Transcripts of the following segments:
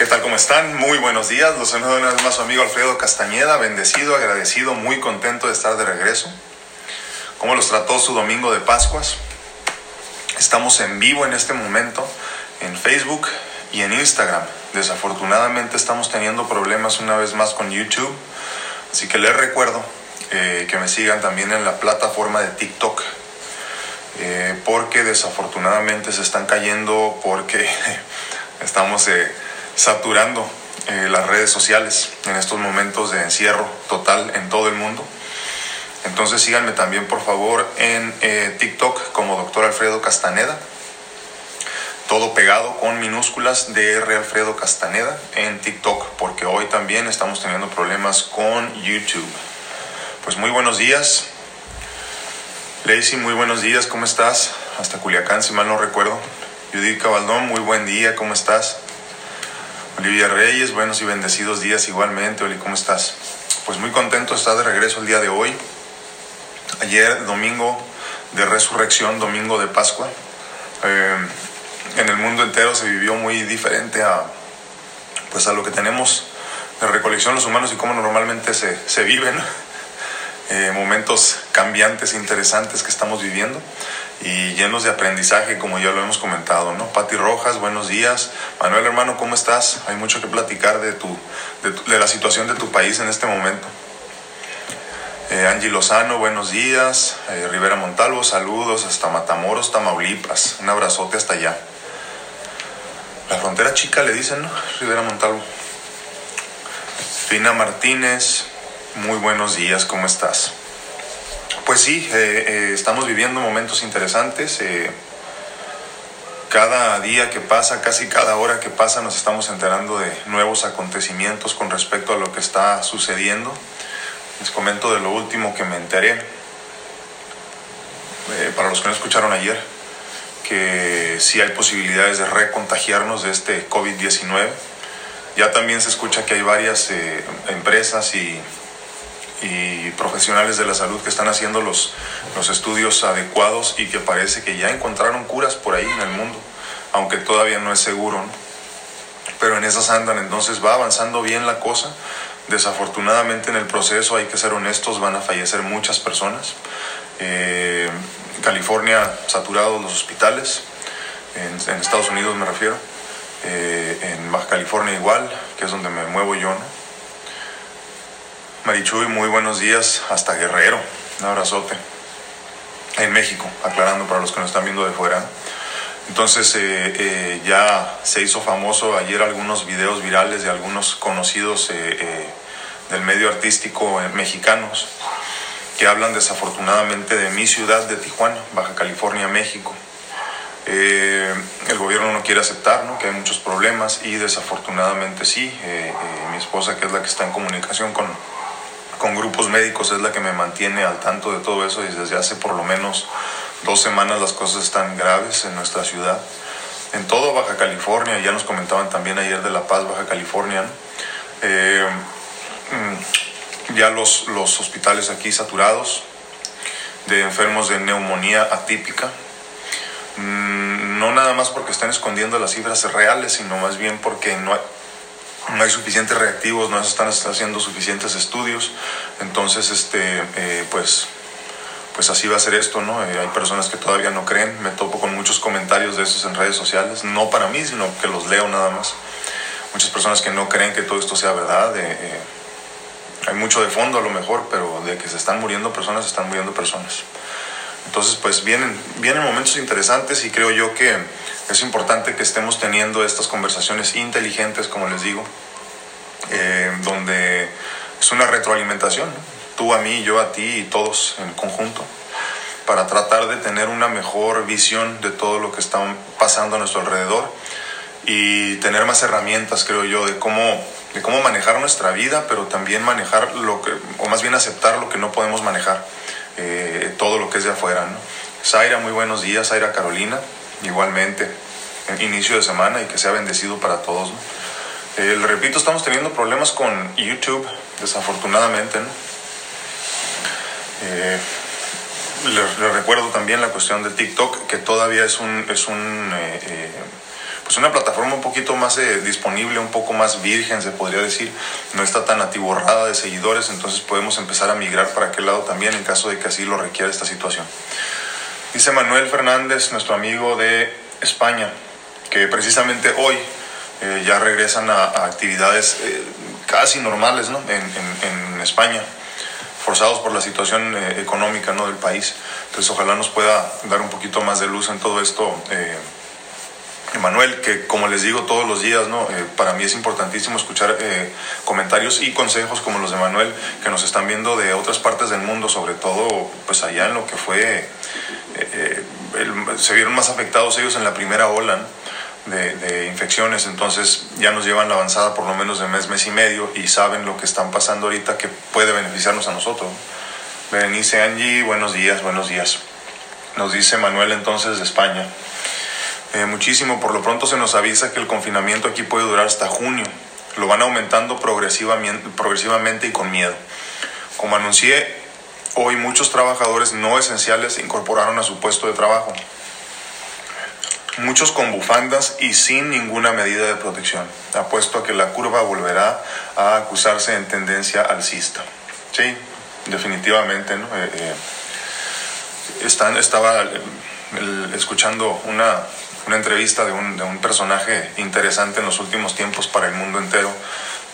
¿Qué tal? ¿Cómo están? Muy buenos días. Los saludo una vez más su amigo Alfredo Castañeda. Bendecido, agradecido, muy contento de estar de regreso. ¿Cómo los trató su domingo de Pascuas? Estamos en vivo en este momento en Facebook y en Instagram. Desafortunadamente estamos teniendo problemas una vez más con YouTube. Así que les recuerdo eh, que me sigan también en la plataforma de TikTok. Eh, porque desafortunadamente se están cayendo porque estamos... Eh, saturando eh, las redes sociales en estos momentos de encierro total en todo el mundo. Entonces síganme también por favor en eh, TikTok como Dr. Alfredo Castaneda. Todo pegado con minúsculas de R. Alfredo Castaneda en TikTok, porque hoy también estamos teniendo problemas con YouTube. Pues muy buenos días. Lacey, muy buenos días, ¿cómo estás? Hasta Culiacán, si mal no recuerdo. Judith Cabaldón, muy buen día, ¿cómo estás? Olivia Reyes, buenos y bendecidos días igualmente. Oli, ¿cómo estás? Pues muy contento de estar de regreso el día de hoy. Ayer, domingo de resurrección, domingo de Pascua. Eh, en el mundo entero se vivió muy diferente a, pues a lo que tenemos de recolección los humanos y cómo normalmente se, se viven. Eh, momentos cambiantes, interesantes que estamos viviendo y llenos de aprendizaje, como ya lo hemos comentado, ¿no? Pati Rojas, buenos días. Manuel, hermano, ¿cómo estás? Hay mucho que platicar de, tu, de, la situación de tu país en este momento. Eh, Angie Lozano, buenos días. Eh, Rivera Montalvo, saludos hasta Matamoros, Tamaulipas. Un abrazote hasta allá. La frontera chica le dicen, ¿no? Rivera Montalvo. Fina Martínez, muy buenos días, ¿cómo estás? Pues sí, eh, eh, estamos viviendo momentos interesantes. Eh, cada día que pasa, casi cada hora que pasa, nos estamos enterando de nuevos acontecimientos con respecto a lo que está sucediendo. Les comento de lo último que me enteré. para los que no escucharon ayer, que sí hay posibilidades de recontagiarnos de este COVID-19. Ya también se escucha que hay varias empresas y y profesionales de la salud que están haciendo los, los estudios adecuados y que parece que ya encontraron curas por ahí en el mundo, aunque todavía no es seguro. Pero en esas andan, entonces va avanzando bien la cosa. Desafortunadamente en el proceso, hay que ser honestos, van a fallecer muchas personas. Eh, California, saturados los hospitales, en, en, Estados Unidos me refiero, eh, en Baja California igual, que es donde me muevo yo, ¿no? Marichuy, muy buenos días hasta Guerrero. Un abrazote. En México, aclarando para los que nos están viendo de fuera. Entonces eh, eh, ya se hizo famoso ayer algunos videos virales de algunos conocidos eh, del medio artístico mexicanos que hablan desafortunadamente de mi ciudad de Tijuana, Baja California, México. el gobierno no quiere aceptar ¿no? que hay muchos problemas y desafortunadamente sí. mi esposa, que es la que está en comunicación con, con grupos médicos es la que me mantiene al tanto de todo eso y desde hace por lo menos dos semanas las cosas están graves en nuestra ciudad. En todo Baja California, ya nos comentaban también ayer de La Paz, Baja California, eh, mm, ya los, los hospitales aquí saturados de enfermos de neumonía atípica, mm, no nada más porque están escondiendo las cifras reales, sino más bien porque no hay, no hay suficientes reactivos, no se están haciendo suficientes estudios, entonces este, eh, pues, pues así va a ser esto, ¿no? Eh, hay personas que todavía no creen, me topo con muchos comentarios de esos en redes sociales, no para mí, sino que los leo nada más. Muchas personas que no creen que todo esto sea verdad, eh, hay mucho de fondo a lo mejor, pero de que se están muriendo personas, se están muriendo personas. Entonces, pues vienen, vienen momentos interesantes y creo yo que es importante que estemos teniendo estas conversaciones inteligentes, como les digo, eh, donde es una retroalimentación, tú a mí, yo a ti y todos en conjunto, para tratar de tener una mejor visión de todo lo que está pasando a nuestro alrededor y tener más herramientas, creo yo, de cómo, de cómo manejar nuestra vida, pero también manejar lo que, o más bien aceptar lo que no podemos manejar, eh, todo lo que es de afuera. ¿no? Zaira, muy buenos días, Zaira Carolina igualmente, inicio de semana y que sea bendecido para todos. Eh, repito, estamos teniendo problemas con YouTube, desafortunadamente. ¿no? Eh, les, recuerdo también la cuestión de TikTok, que todavía es un, es un, eh, pues una plataforma un poquito más eh, disponible, un poco más virgen, se podría decir, no está tan atiborrada de seguidores, entonces podemos empezar a migrar para aquel lado también en caso de que así lo requiera esta situación. Dice Manuel Fernández, nuestro amigo de España, que precisamente hoy eh, ya regresan a, actividades eh, casi normales ¿no? en, en, España, forzados por la situación eh, económica ¿no? del país. Entonces ojalá nos pueda dar un poquito más de luz en todo esto. Emanuel, que como les digo todos los días, ¿no? para mí es importantísimo escuchar comentarios y consejos como los de Manuel, que nos están viendo de otras partes del mundo, sobre todo pues allá en lo que fue, se vieron más afectados ellos en la primera ola. de, infecciones, entonces ya nos llevan la avanzada por lo menos de mes, mes y medio y saben lo que están pasando ahorita que puede beneficiarnos a nosotros. Berenice Angie, buenos días, buenos días. Nos dice Manuel entonces de España. Eh, muchísimo, por lo pronto se nos avisa que el confinamiento aquí puede durar hasta junio. Lo van aumentando progresivamente, progresivamente y con miedo. Como anuncié, hoy muchos trabajadores no esenciales se incorporaron a su puesto de trabajo muchos con bufandas y sin ninguna medida de protección. Apuesto a que la curva volverá a acusarse en tendencia alcista. Sí, definitivamente. ¿no? Eh, eh, están, estaba escuchando una, una entrevista de un, de un, personaje interesante en los últimos tiempos para el mundo entero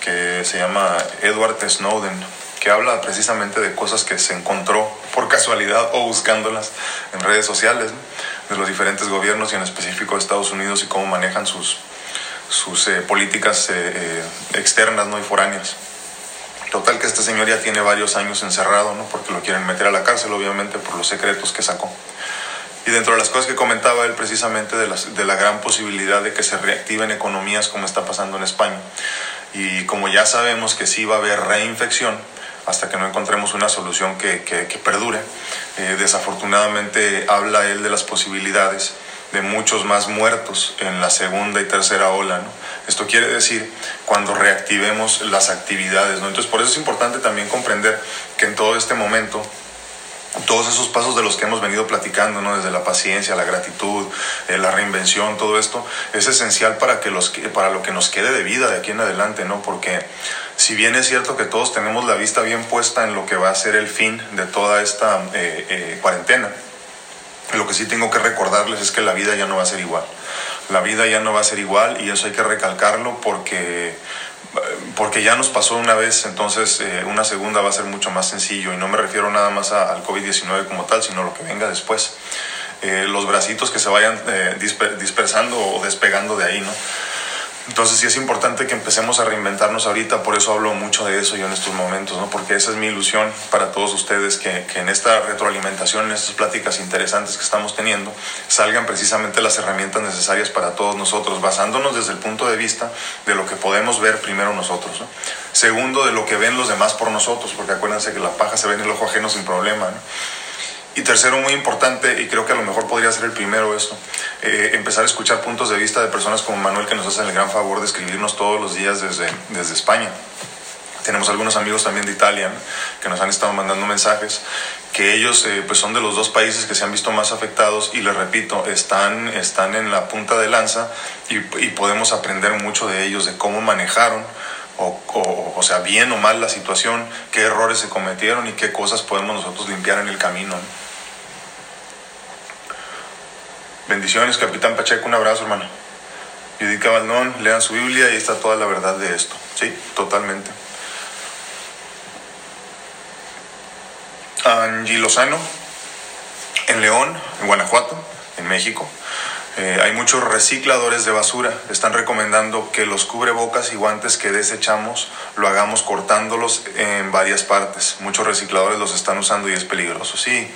que se llama Edward Snowden, que habla precisamente de cosas que se encontró por casualidad o buscándolas en redes sociales de los diferentes gobiernos y en específico de Estados Unidos y cómo manejan sus, sus eh, políticas eh, eh, externas ¿no? y foráneas. Total que este señor ya tiene varios años encerrado, ¿no? porque lo quieren meter a la cárcel, obviamente, por los secretos que sacó. Y dentro de las cosas que comentaba él precisamente de, las, de la gran posibilidad de que se reactiven economías como está pasando en España. Y como ya sabemos que sí va a haber reinfección, hasta que no encontremos una solución que, que, perdure. Eh, desafortunadamente habla él de las posibilidades de muchos más muertos en la segunda y tercera ola. ¿no? Esto quiere decir cuando reactivemos las actividades. ¿no? Entonces por eso es importante también comprender que en todo este momento todos esos pasos de los que hemos venido platicando, ¿no? desde la paciencia, la gratitud, eh, la reinvención, todo esto, es esencial para, que los, para lo que nos quede de vida de aquí en adelante, ¿no? porque si bien es cierto que todos tenemos la vista bien puesta en lo que va a ser el fin de toda esta eh, eh, cuarentena, lo que sí tengo que recordarles es que la vida ya no va a ser igual. La vida ya no va a ser igual y eso hay que recalcarlo porque porque ya nos pasó una vez, entonces eh, una segunda va a ser mucho más sencillo y no me refiero nada más al COVID-19 como tal, sino lo que venga después. Los bracitos que se vayan dispersando o despegando de ahí, ¿no? Entonces sí es importante que empecemos a reinventarnos ahorita, por eso hablo mucho de eso yo en estos momentos, ¿no? porque esa es mi ilusión para todos ustedes, que, que, en esta retroalimentación, en estas pláticas interesantes que estamos teniendo, salgan precisamente las herramientas necesarias para todos nosotros, basándonos desde el punto de vista de lo que podemos ver primero nosotros. ¿no? Segundo, de lo que ven los demás por nosotros, porque acuérdense que la paja se ve en el ojo ajeno sin problema. ¿no? Y tercero, muy importante, y creo que a lo mejor podría ser el primero esto, eh, empezar a escuchar puntos de vista de personas como Manuel que nos hacen el gran favor de escribirnos todos los días desde, desde España. Tenemos algunos amigos también de Italia que nos han estado mandando mensajes, que ellos eh, pues son de los dos países que se han visto más afectados y les repito, están, están en la punta de lanza y, y podemos aprender mucho de ellos, de cómo manejaron o, o, o, sea, bien o mal la situación, qué errores se cometieron y qué cosas podemos nosotros limpiar en el camino. Bendiciones, Capitán Pacheco, un abrazo, hermano. Judith Cabaldón, lean su Biblia y está toda la verdad de esto. Sí, totalmente. Angie Lozano, en León, en Guanajuato, en México. Eh, hay muchos recicladores de basura. Están recomendando que los cubrebocas y guantes que desechamos lo hagamos cortándolos en varias partes. Muchos recicladores los están usando y es peligroso. Sí,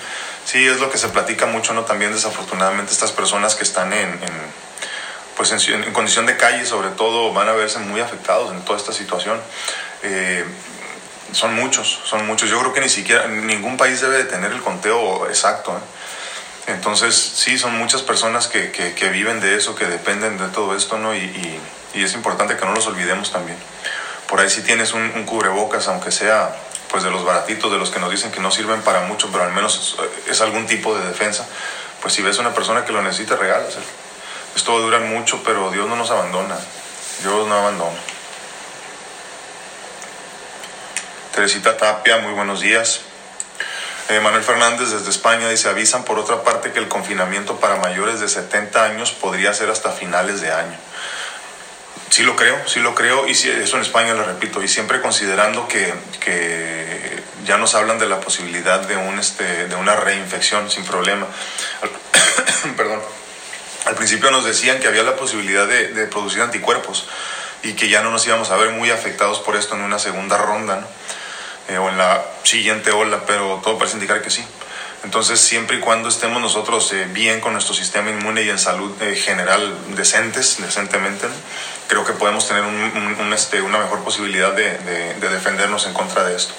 sí, es lo que se platica mucho, ¿no? También desafortunadamente estas personas que están en, pues en, condición de calle sobre todo van a verse muy afectados en toda esta situación. Eh, son muchos, son muchos. Yo creo que ni siquiera ningún país debe de tener el conteo exacto. ¿eh? Entonces, sí, son muchas personas que, que, viven de eso, que dependen de todo esto, ¿no? Y, y, es importante que no los olvidemos también. Por ahí si tienes un, cubrebocas, aunque sea pues de los baratitos, de los que nos dicen que no sirven para mucho, pero al menos es, algún tipo de defensa, pues si ves a una persona que lo necesita, regálaselo. Esto va a durar mucho, pero Dios no nos abandona. Dios no abandona. Teresita Tapia, muy buenos días. Eh, Manuel Fernández desde España dice, avisan por otra parte que el confinamiento para mayores de 70 años podría ser hasta finales de año. Sí lo creo, sí lo creo, y eso en España lo repito, y siempre considerando que, que ya nos hablan de la posibilidad de, un, este, de una reinfección sin problema. Perdón. Al principio nos decían que había la posibilidad de, de, producir anticuerpos y que ya no nos íbamos a ver muy afectados por esto en una segunda ronda, ¿no? Eh, o en la siguiente ola, pero todo parece indicar que sí. Entonces, siempre y cuando estemos nosotros eh, bien con nuestro sistema inmune y en salud eh, general decentes, decentemente, creo que podemos tener un, este, una mejor posibilidad de, de defendernos en contra de esto.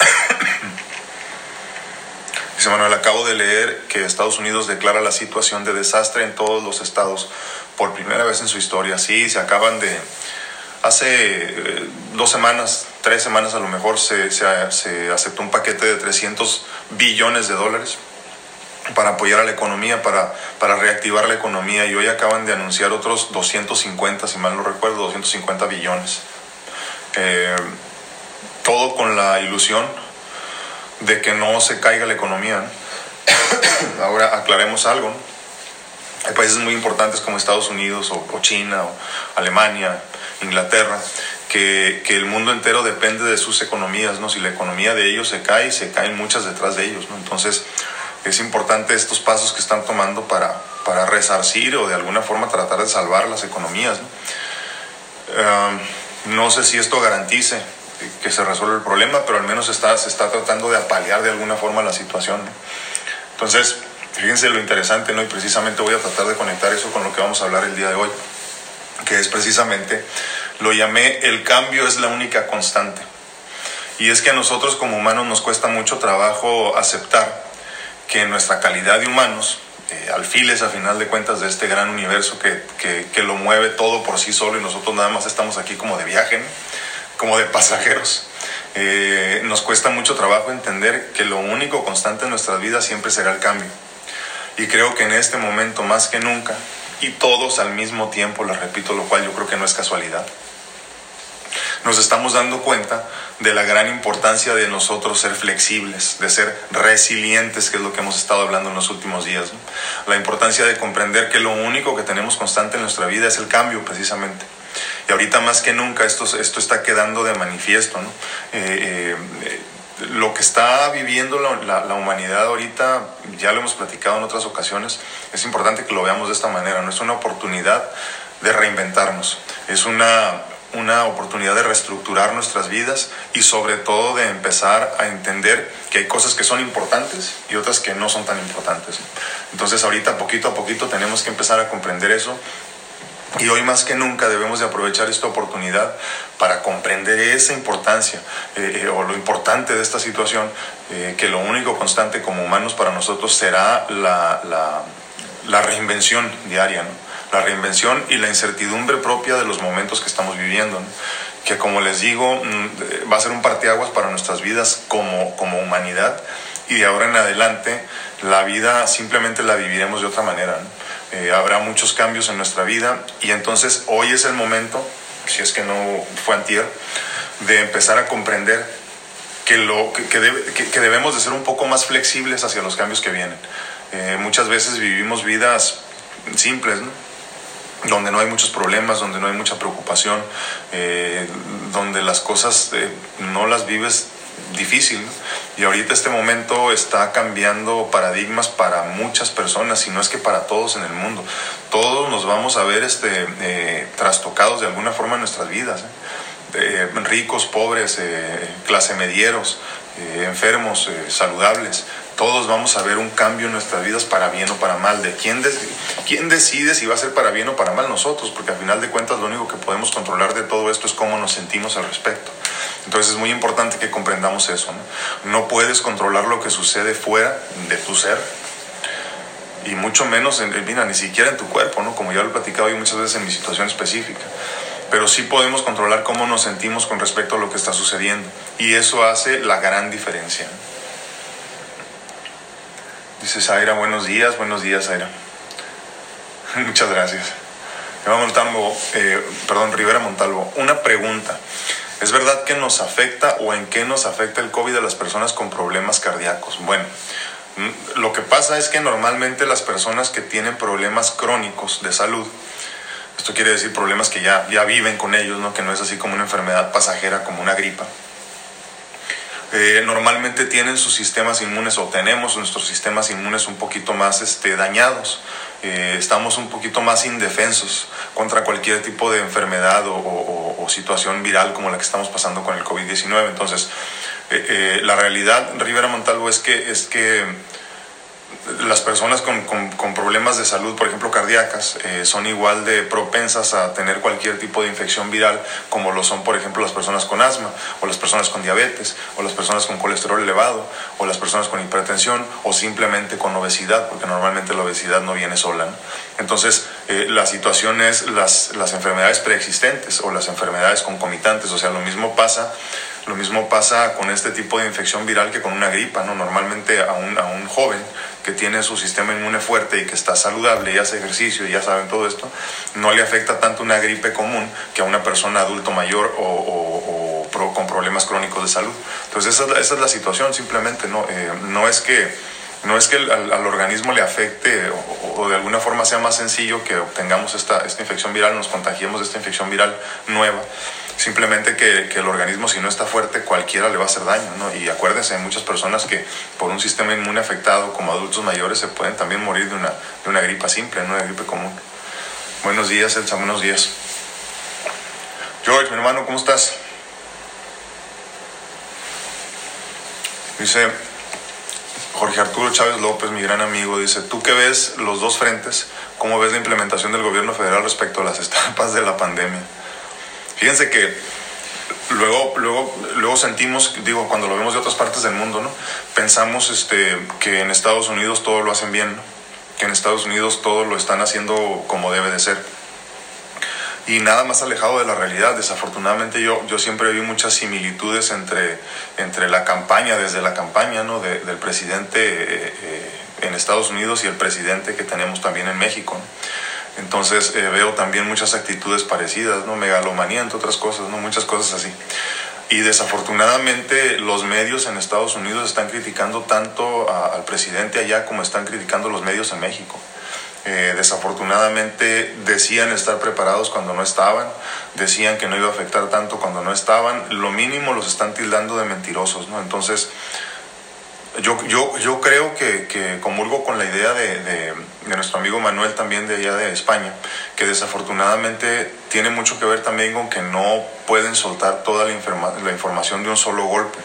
Dice Manuel, acabo de leer que Estados Unidos declara la situación de desastre en todos los estados por primera vez en su historia. Sí, se acaban de, Hace eh, dos semanas, tres semanas a lo mejor, se, se, aceptó un paquete de 300 billones de dólares para apoyar a la economía, para, para reactivar la economía y hoy acaban de anunciar otros 250, si mal no recuerdo, 250 billones. Eh, todo con la ilusión de que no se caiga la economía. Ahora aclaremos algo. Hay países muy importantes como Estados Unidos o China o Alemania, Inglaterra, que, que, el mundo entero depende de sus economías, ¿no? Si la economía de ellos se cae, se caen muchas detrás de ellos, ¿no? Entonces, es importante estos pasos que están tomando para, para resarcir o de alguna forma tratar de salvar las economías, ¿no? no sé si esto garantice que se resuelva el problema, pero al menos está, se está tratando de apalear de alguna forma la situación, ¿no? Entonces, fíjense lo interesante, ¿no? Y precisamente voy a tratar de conectar eso con lo que vamos a hablar el día de hoy que es precisamente, lo llamé el cambio es la única constante. Y es que a nosotros como humanos nos cuesta mucho trabajo aceptar que nuestra calidad de humanos, eh, alfiles a final de cuentas de este gran universo que, que, lo mueve todo por sí solo y nosotros nada más estamos aquí como de viaje, como de pasajeros, eh, nos cuesta mucho trabajo entender que lo único constante en nuestras vidas siempre será el cambio. Y creo que en este momento más que nunca y todos al mismo tiempo, les repito, lo cual yo creo que no es casualidad. Nos estamos dando cuenta de la gran importancia de nosotros ser flexibles, de ser resilientes, que es lo que hemos estado hablando en los últimos días. La importancia de comprender que lo único que tenemos constante en nuestra vida es el cambio, precisamente. Y ahorita más que nunca esto, esto está quedando de manifiesto. Eh, eh, lo que está viviendo la, la, humanidad ahorita, ya lo hemos platicado en otras ocasiones, es importante que lo veamos de esta manera, no es una oportunidad de reinventarnos, es una, una oportunidad de reestructurar nuestras vidas y sobre todo de empezar a entender que hay cosas que son importantes y otras que no son tan importantes. Entonces ahorita poquito a poquito tenemos que empezar a comprender eso y hoy más que nunca debemos de aprovechar esta oportunidad para comprender esa importancia eh, eh, o lo importante de esta situación, eh, que lo único constante como humanos para nosotros será la, la, reinvención diaria, ¿no? la reinvención y la incertidumbre propia de los momentos que estamos viviendo. que como les digo, mm, va a ser un parteaguas para nuestras vidas como, como humanidad y de ahora en adelante la vida simplemente la viviremos de otra manera. Eh, habrá muchos cambios en nuestra vida y entonces hoy es el momento, si es que no fue antier, de empezar a comprender que, lo, que, que, debemos de ser un poco más flexibles hacia los cambios que vienen. Eh, muchas veces vivimos vidas simples, donde no hay muchos problemas, donde no hay mucha preocupación, eh, donde las cosas no las vives difícil. Y ahorita este momento está cambiando paradigmas para muchas personas, y no es que para todos en el mundo. Todos nos vamos a ver este, eh, trastocados de alguna forma en nuestras vidas. ¿eh? ricos, pobres, eh, clase medieros, enfermos, saludables todos vamos a ver un cambio en nuestras vidas para bien o para mal. ¿De quién, quién decide si va a ser para bien o para mal nosotros? Porque al final de cuentas lo único que podemos controlar de todo esto es cómo nos sentimos al respecto. Entonces es muy importante que comprendamos eso. No, no puedes controlar lo que sucede fuera de tu ser y mucho menos, en, mira, ni siquiera en tu cuerpo, ¿no? Como ya lo he platicado yo muchas veces en mi situación específica. Pero sí podemos controlar cómo nos sentimos con respecto a lo que está sucediendo. Y eso hace la gran diferencia. Dice Zaira, buenos días, buenos días Zaira. Muchas gracias. Montalvo, eh, perdón, Rivera Montalvo, una pregunta. ¿Es verdad que nos afecta o en qué nos afecta el COVID a las personas con problemas cardíacos? Bueno, mm, lo que pasa es que normalmente las personas que tienen problemas crónicos de salud, esto quiere decir problemas que ya, ya viven con ellos, ¿no? que no es así como una enfermedad pasajera, como una gripa, eh, normalmente tienen sus sistemas inmunes o tenemos nuestros sistemas inmunes un poquito más este, dañados. Eh, estamos un poquito más indefensos contra cualquier tipo de enfermedad o, situación viral como la que estamos pasando con el COVID-19. Entonces, eh, la realidad, Rivera Montalvo, es que, es que las personas con, con, problemas de salud, por ejemplo cardíacas, eh, son igual de propensas a tener cualquier tipo de infección viral como lo son, por ejemplo, las personas con asma, o las personas con diabetes, o las personas con colesterol elevado, o las personas con hipertensión, o simplemente con obesidad, porque normalmente la obesidad no viene sola. Entonces, eh, la situación es las, las enfermedades preexistentes o las enfermedades concomitantes, o sea, lo mismo pasa lo mismo pasa con este tipo de infección viral que con una gripa, ¿no? Normalmente a un, a un joven que tiene su sistema inmune fuerte y que está saludable y hace ejercicio y ya saben todo esto, no le afecta tanto una gripe común que a una persona adulto mayor o, con problemas crónicos de salud. Entonces esa, es la situación simplemente, ¿no? Eh, no es que no es que al, organismo le afecte o, de alguna forma sea más sencillo que obtengamos esta, esta infección viral, nos contagiemos de esta infección viral nueva, simplemente que, que, el organismo si no está fuerte cualquiera le va a hacer daño, ¿no? Y acuérdense, hay muchas personas que por un sistema inmune afectado como adultos mayores se pueden también morir de una, de una gripa simple, no una gripe común. Buenos días, Elsa, buenos días. George, mi hermano, ¿cómo estás? Dice Jorge Arturo Chávez López, mi gran amigo, dice, ¿tú qué ves los dos frentes? ¿Cómo ves la implementación del gobierno federal respecto a las estampas de la pandemia? Fíjense que luego, luego, luego sentimos, digo, cuando lo vemos de otras partes del mundo, ¿no? Pensamos este, que en Estados Unidos todo lo hacen bien, que en Estados Unidos todo lo están haciendo como debe de ser. Y nada más alejado de la realidad. Desafortunadamente yo, yo siempre vi muchas similitudes entre, entre la campaña, desde la campaña ¿no? del presidente eh, eh, en Estados Unidos y el presidente que tenemos también en México. Entonces eh, veo también muchas actitudes parecidas, ¿no? Megalomanía, entre otras cosas, ¿no? Muchas cosas así. Y desafortunadamente los medios en Estados Unidos están criticando tanto al presidente allá como están criticando los medios en México. Eh, desafortunadamente decían estar preparados cuando no estaban, decían que no iba a afectar tanto cuando no estaban, lo mínimo los están tildando de mentirosos, ¿no? Entonces, yo, yo, yo creo que, que comulgo con la idea de, de, nuestro amigo Manuel también de allá de España, que desafortunadamente tiene mucho que ver también con que no pueden soltar toda la, la información de un solo golpe,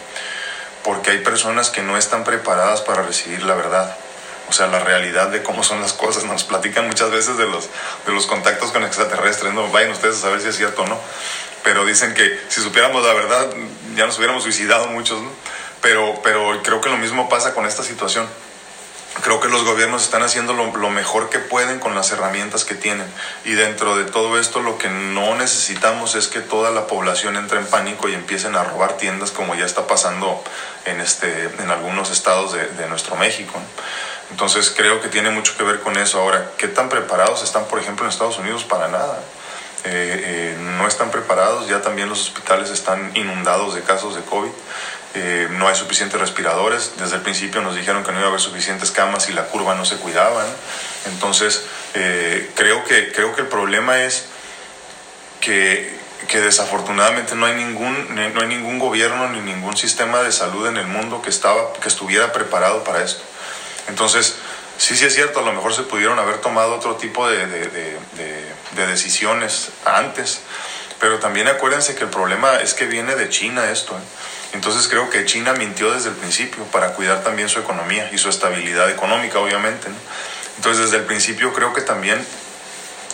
porque hay personas que no están preparadas para recibir la verdad. O sea, la realidad de cómo son las cosas. Nos platican muchas veces de los, de los contactos con extraterrestres. No vayan ustedes a saber si es cierto o no. Pero dicen que si supiéramos la verdad, ya nos hubiéramos suicidado muchos, ¿no? Pero, pero creo que lo mismo pasa con esta situación. Creo que los gobiernos están haciendo lo, mejor que pueden con las herramientas que tienen. Y dentro de todo esto lo que no necesitamos es que toda la población entre en pánico y empiecen a robar tiendas como ya está pasando en, este, en algunos estados de, de nuestro México. Entonces creo que tiene mucho que ver con eso. Ahora, ¿qué tan preparados están, por ejemplo, en Estados Unidos? Para nada. Eh, eh, no están preparados, ya también los hospitales están inundados de casos de COVID. Eh, no hay suficientes respiradores. Desde el principio nos dijeron que no iba a haber suficientes camas y la curva no se cuidaba. Entonces, eh, creo, que, creo que el problema es que, que, desafortunadamente no hay, ningún, no hay ningún gobierno ni ningún sistema de salud en el mundo que, estaba, que estuviera preparado para esto. Entonces, sí, sí es cierto, a lo mejor se pudieron haber tomado otro tipo de, de, de, de decisiones antes, pero también acuérdense que el problema es que viene de China esto. ¿eh? Entonces creo que China mintió desde el principio para cuidar también su economía y su estabilidad económica, obviamente. Entonces desde el principio creo que también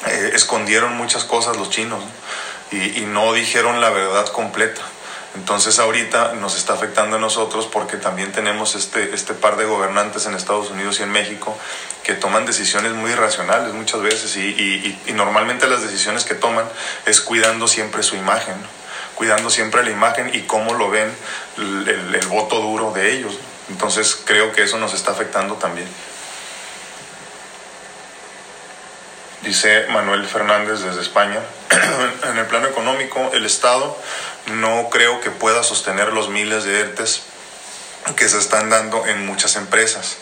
eh, escondieron muchas cosas los chinos Y, no dijeron la verdad completa. Entonces ahorita nos está afectando a nosotros porque también tenemos este, este par de gobernantes en Estados Unidos y en México que toman decisiones muy irracionales muchas veces y, y normalmente las decisiones que toman es cuidando siempre su imagen cuidando siempre la imagen y cómo lo ven el, voto duro de ellos. Entonces creo que eso nos está afectando también. Dice Manuel Fernández desde España, en el plano económico, el Estado no creo que pueda sostener los miles de ERTES que se están dando en muchas empresas.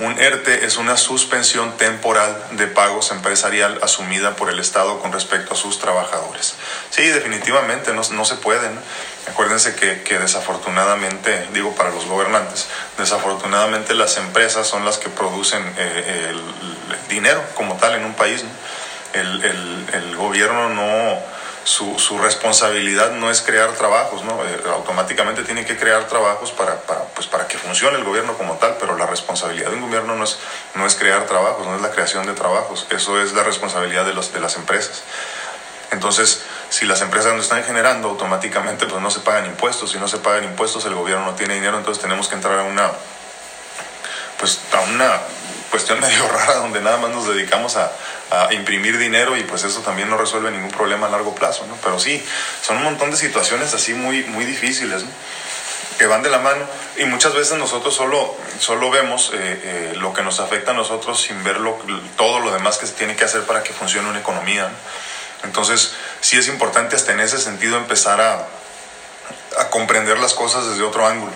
Un ERTE es una suspensión temporal de pagos empresarial asumida por el Estado con respecto a sus trabajadores. Sí, definitivamente no, no se pueden. Acuérdense que, desafortunadamente, digo para los gobernantes, desafortunadamente las empresas son las que producen eh, el, dinero como tal en un país. ¿no? El gobierno no su, su, responsabilidad no es crear trabajos, ¿no? Eh, automáticamente tiene que crear trabajos para, para, pues para que funcione el gobierno como tal, pero la responsabilidad de un gobierno no es, no es crear trabajos, no es la creación de trabajos, eso es la responsabilidad de, los, de las empresas. Entonces, si las empresas no están generando, automáticamente pues no se pagan impuestos, si no se pagan impuestos el gobierno no tiene dinero, entonces tenemos que entrar a una, pues a una cuestión medio rara donde nada más nos dedicamos a, a, imprimir dinero y pues eso también no resuelve ningún problema a largo plazo, ¿no? Pero sí, son un montón de situaciones así muy, muy difíciles, ¿no? que van de la mano y muchas veces nosotros solo, solo vemos eh, eh, lo que nos afecta a nosotros sin ver lo, todo lo demás que se tiene que hacer para que funcione una economía. ¿no? Entonces, sí es importante hasta en ese sentido empezar a, a comprender las cosas desde otro ángulo.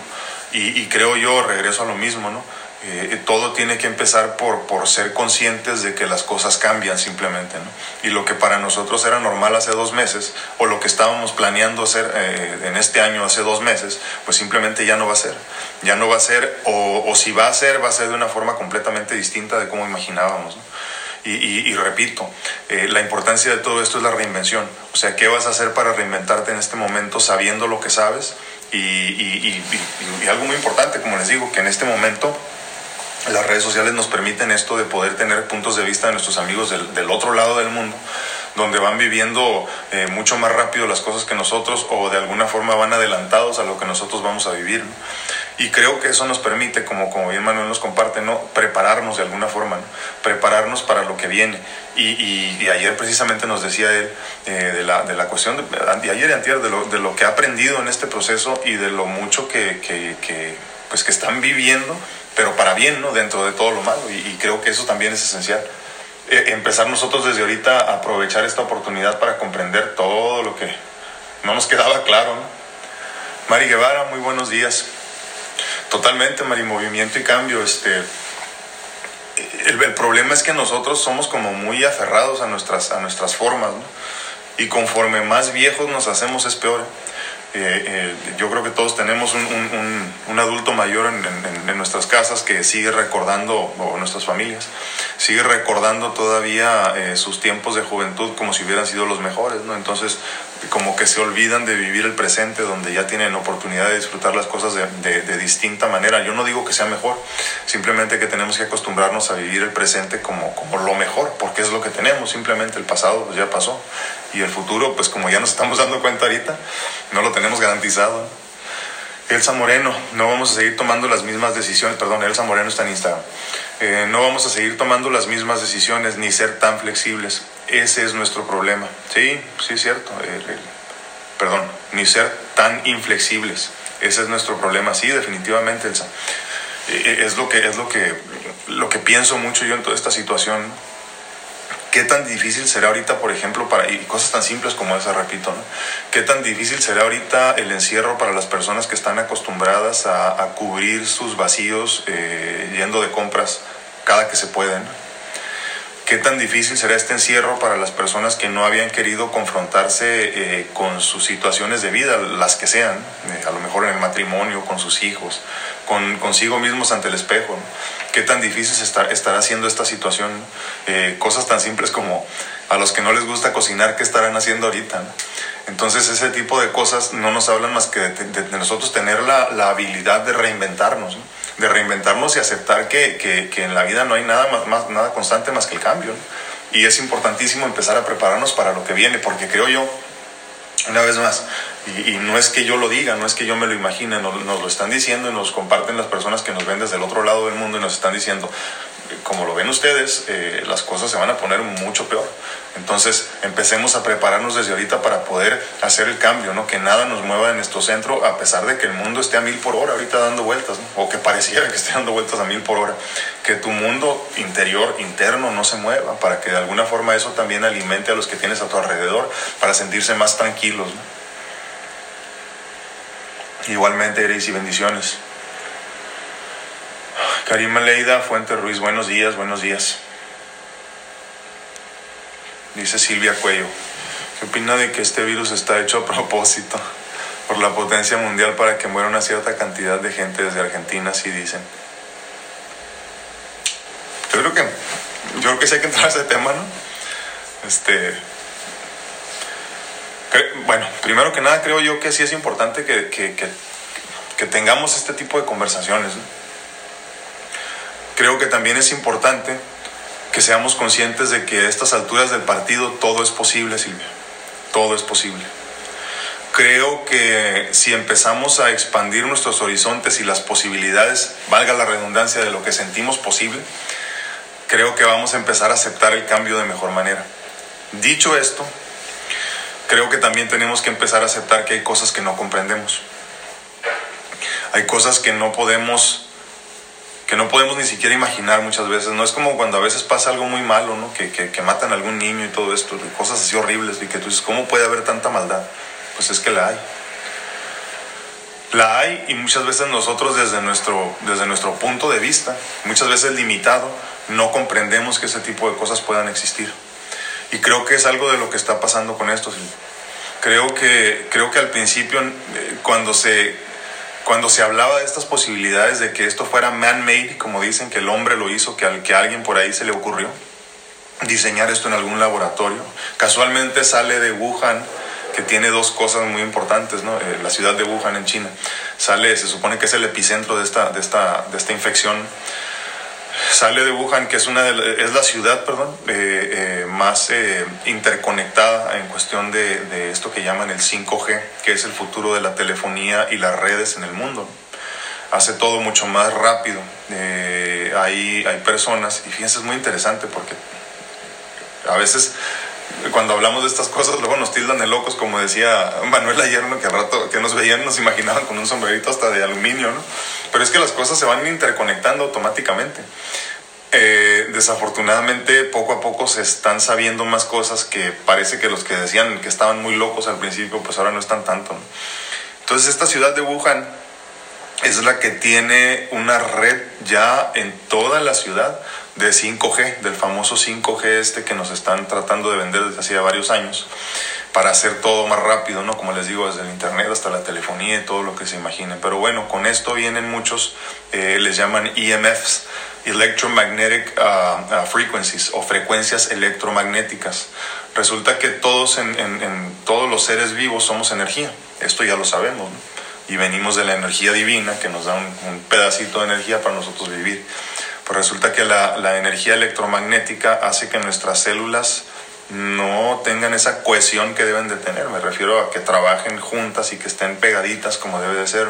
Y, creo yo, regreso a lo mismo, ¿no? Eh, todo tiene que empezar por, por ser conscientes de que las cosas cambian simplemente, ¿no? Y lo que para nosotros era normal hace dos meses, o lo que estábamos planeando hacer eh, en este año hace dos meses, pues simplemente ya no va a ser. Ya no va a ser, o, o si va a ser, va a ser de una forma completamente distinta de como imaginábamos, ¿no? Y, y, y, repito, eh, la importancia de todo esto es la reinvención. O sea, ¿qué vas a hacer para reinventarte en este momento sabiendo lo que sabes? Y, y, algo muy importante, como les digo, que en este momento las redes sociales nos permiten esto de poder tener puntos de vista de nuestros amigos del, del otro lado del mundo, donde van viviendo eh, mucho más rápido las cosas que nosotros o de alguna forma van adelantados a lo que nosotros vamos a vivir. ¿no? Y creo que eso nos permite, como, como bien Manuel nos comparte, ¿no? prepararnos de alguna forma, ¿no? prepararnos para lo que viene. Y, y, y ayer precisamente nos decía él eh, de, la, de la cuestión, de, de ayer y antier, de lo, de lo que ha aprendido en este proceso y de lo mucho que, que, que pues que están viviendo pero para bien, ¿no? Dentro de todo lo malo. Y, y creo que eso también es esencial. Eh, empezar nosotros desde ahorita a aprovechar esta oportunidad para comprender todo lo que no nos quedaba claro, ¿no? Mari Guevara, muy buenos días. Totalmente, Mari, movimiento y cambio. Este, el, el, problema es que nosotros somos como muy aferrados a nuestras, a nuestras formas, ¿no? Y conforme más viejos nos hacemos es peor. Eh, eh, yo creo que todos tenemos un, adulto mayor en, nuestras casas que sigue recordando, o nuestras familias, sigue recordando todavía eh, sus tiempos de juventud como si hubieran sido los mejores, ¿no? Entonces, como que se olvidan de vivir el presente, donde ya tienen oportunidad de disfrutar las cosas de, de, de distinta manera. Yo no digo que sea mejor, simplemente que tenemos que acostumbrarnos a vivir el presente como, como lo mejor, porque es lo que tenemos, simplemente el pasado pues ya pasó y el futuro, pues como ya nos estamos dando cuenta ahorita, no lo tenemos garantizado. Elsa Moreno, no vamos a seguir tomando las mismas decisiones, perdón, Elsa Moreno está en Instagram. Eh, no vamos a seguir tomando las mismas decisiones ni ser tan flexibles. Ese es nuestro problema. Sí, sí es cierto. Eh, eh, perdón, ni ser tan inflexibles. Ese es nuestro problema. Sí, definitivamente. Eh, es lo que es lo que lo que pienso mucho yo en toda esta situación qué tan difícil será ahorita, por ejemplo, para, y cosas tan simples como esa, repito, ¿no? qué tan difícil será ahorita el encierro para las personas que están acostumbradas a, cubrir sus vacíos yendo de compras cada que se pueden. ¿Qué tan difícil será este encierro para las personas que no habían querido confrontarse eh, con sus situaciones de vida, las que sean, eh, a lo mejor en el matrimonio, con sus hijos, con consigo mismos ante el espejo? ¿no? qué tan difícil estar, estará haciendo esta situación. Eh, cosas tan simples como a los que no les gusta cocinar, ¿qué estarán haciendo ahorita? ¿no? Entonces ese tipo de cosas no nos hablan más que de, de, de nosotros tener la, la, habilidad de reinventarnos, ¿no? De reinventarnos y aceptar que, que, que, en la vida no hay nada, más, más, nada constante más que el cambio. Y es importantísimo empezar a prepararnos para lo que viene, porque creo yo, una vez más, Y, no es que yo lo diga, no es que yo me lo imagine, nos, nos, lo están diciendo y nos comparten las personas que nos ven desde el otro lado del mundo y nos están diciendo, como lo ven ustedes, eh, las cosas se van a poner mucho peor. Entonces empecemos a prepararnos desde ahorita para poder hacer el cambio, ¿no? que nada nos mueva en nuestro centro a pesar de que el mundo esté a mil por hora ahorita dando vueltas, o que pareciera que esté dando vueltas a mil por hora, que tu mundo interior, interno no se mueva, para que de alguna forma eso también alimente a los que tienes a tu alrededor, para sentirse más tranquilos. Igualmente, Iris y bendiciones. Karima Leida Fuente Ruiz, buenos días, buenos días. Dice Silvia Cuello, ¿qué opina de que este virus está hecho a propósito por la potencia mundial para que muera una cierta cantidad de gente desde Argentina, así dicen? Yo creo que, yo creo que sí hay que entrar a ese tema, ¿no? Este, bueno, primero que nada creo yo que sí es importante que, que, que, tengamos este tipo de conversaciones, creo que también es importante que seamos conscientes de que a estas alturas del partido todo es posible, Silvia. Todo es posible. Creo que si empezamos a expandir nuestros horizontes y las posibilidades, valga la redundancia de lo que sentimos posible, creo que vamos a empezar a aceptar el cambio de mejor manera. Dicho esto, creo que también tenemos que empezar a aceptar que hay cosas que no comprendemos. Hay cosas que no podemos que no podemos ni siquiera imaginar muchas veces. No es como cuando a veces pasa algo muy malo, ¿no? Que, que, matan a algún niño y todo esto, cosas así horribles, y que tú dices, ¿cómo puede haber tanta maldad? Pues es que la hay. La hay y muchas veces nosotros desde nuestro, desde nuestro punto de vista, muchas veces limitado, no comprendemos que ese tipo de cosas puedan existir. Y creo que es algo de lo que está pasando con esto. Creo que, creo que al principio, eh, cuando se cuando se hablaba de estas posibilidades de que esto fuera man-made, como dicen, que el hombre lo hizo, que, que a alguien por ahí se le ocurrió diseñar esto en algún laboratorio. Casualmente sale de Wuhan, que tiene dos cosas muy importantes, ¿no? Eh, la ciudad de Wuhan en China. Sale, se supone que es el epicentro de esta, de esta, de esta infección sale de Wuhan, que es, una es la ciudad perdón, eh, eh, más eh, interconectada en cuestión de, esto que llaman el 5G, que es el futuro de la telefonía y las redes en el mundo. Hace todo mucho más rápido. hay, hay personas, y fíjense, es muy interesante porque a veces cuando hablamos de estas cosas, luego nos tildan de locos, como decía Manuel ayer, que al rato que nos veían nos imaginaban con un sombrerito hasta de aluminio, ¿no? Pero es que las cosas se van interconectando automáticamente. Eh, desafortunadamente, poco a poco se están sabiendo más cosas que parece que los que decían que estaban muy locos al principio, pues ahora no están tanto. Entonces, esta ciudad de Wuhan es la que tiene una red ya en toda la ciudad de 5G, del famoso 5G este que nos están tratando de vender desde hacía varios años, para hacer todo más rápido, ¿no? Como les digo, desde el Internet hasta la telefonía y todo lo que se imaginen. Pero bueno, con esto vienen muchos, eh, les llaman EMFs, Electromagnetic uh, uh, Frequencies, o frecuencias electromagnéticas. Resulta que todos, en, todos los seres vivos somos energía, esto ya lo sabemos, ¿no? y venimos de la energía divina que nos da un pedacito de energía para nosotros vivir. Pues resulta que la, la energía electromagnética hace que nuestras células no tengan esa cohesión que deben de tener. Me refiero a que trabajen juntas y que estén pegaditas como debe de ser.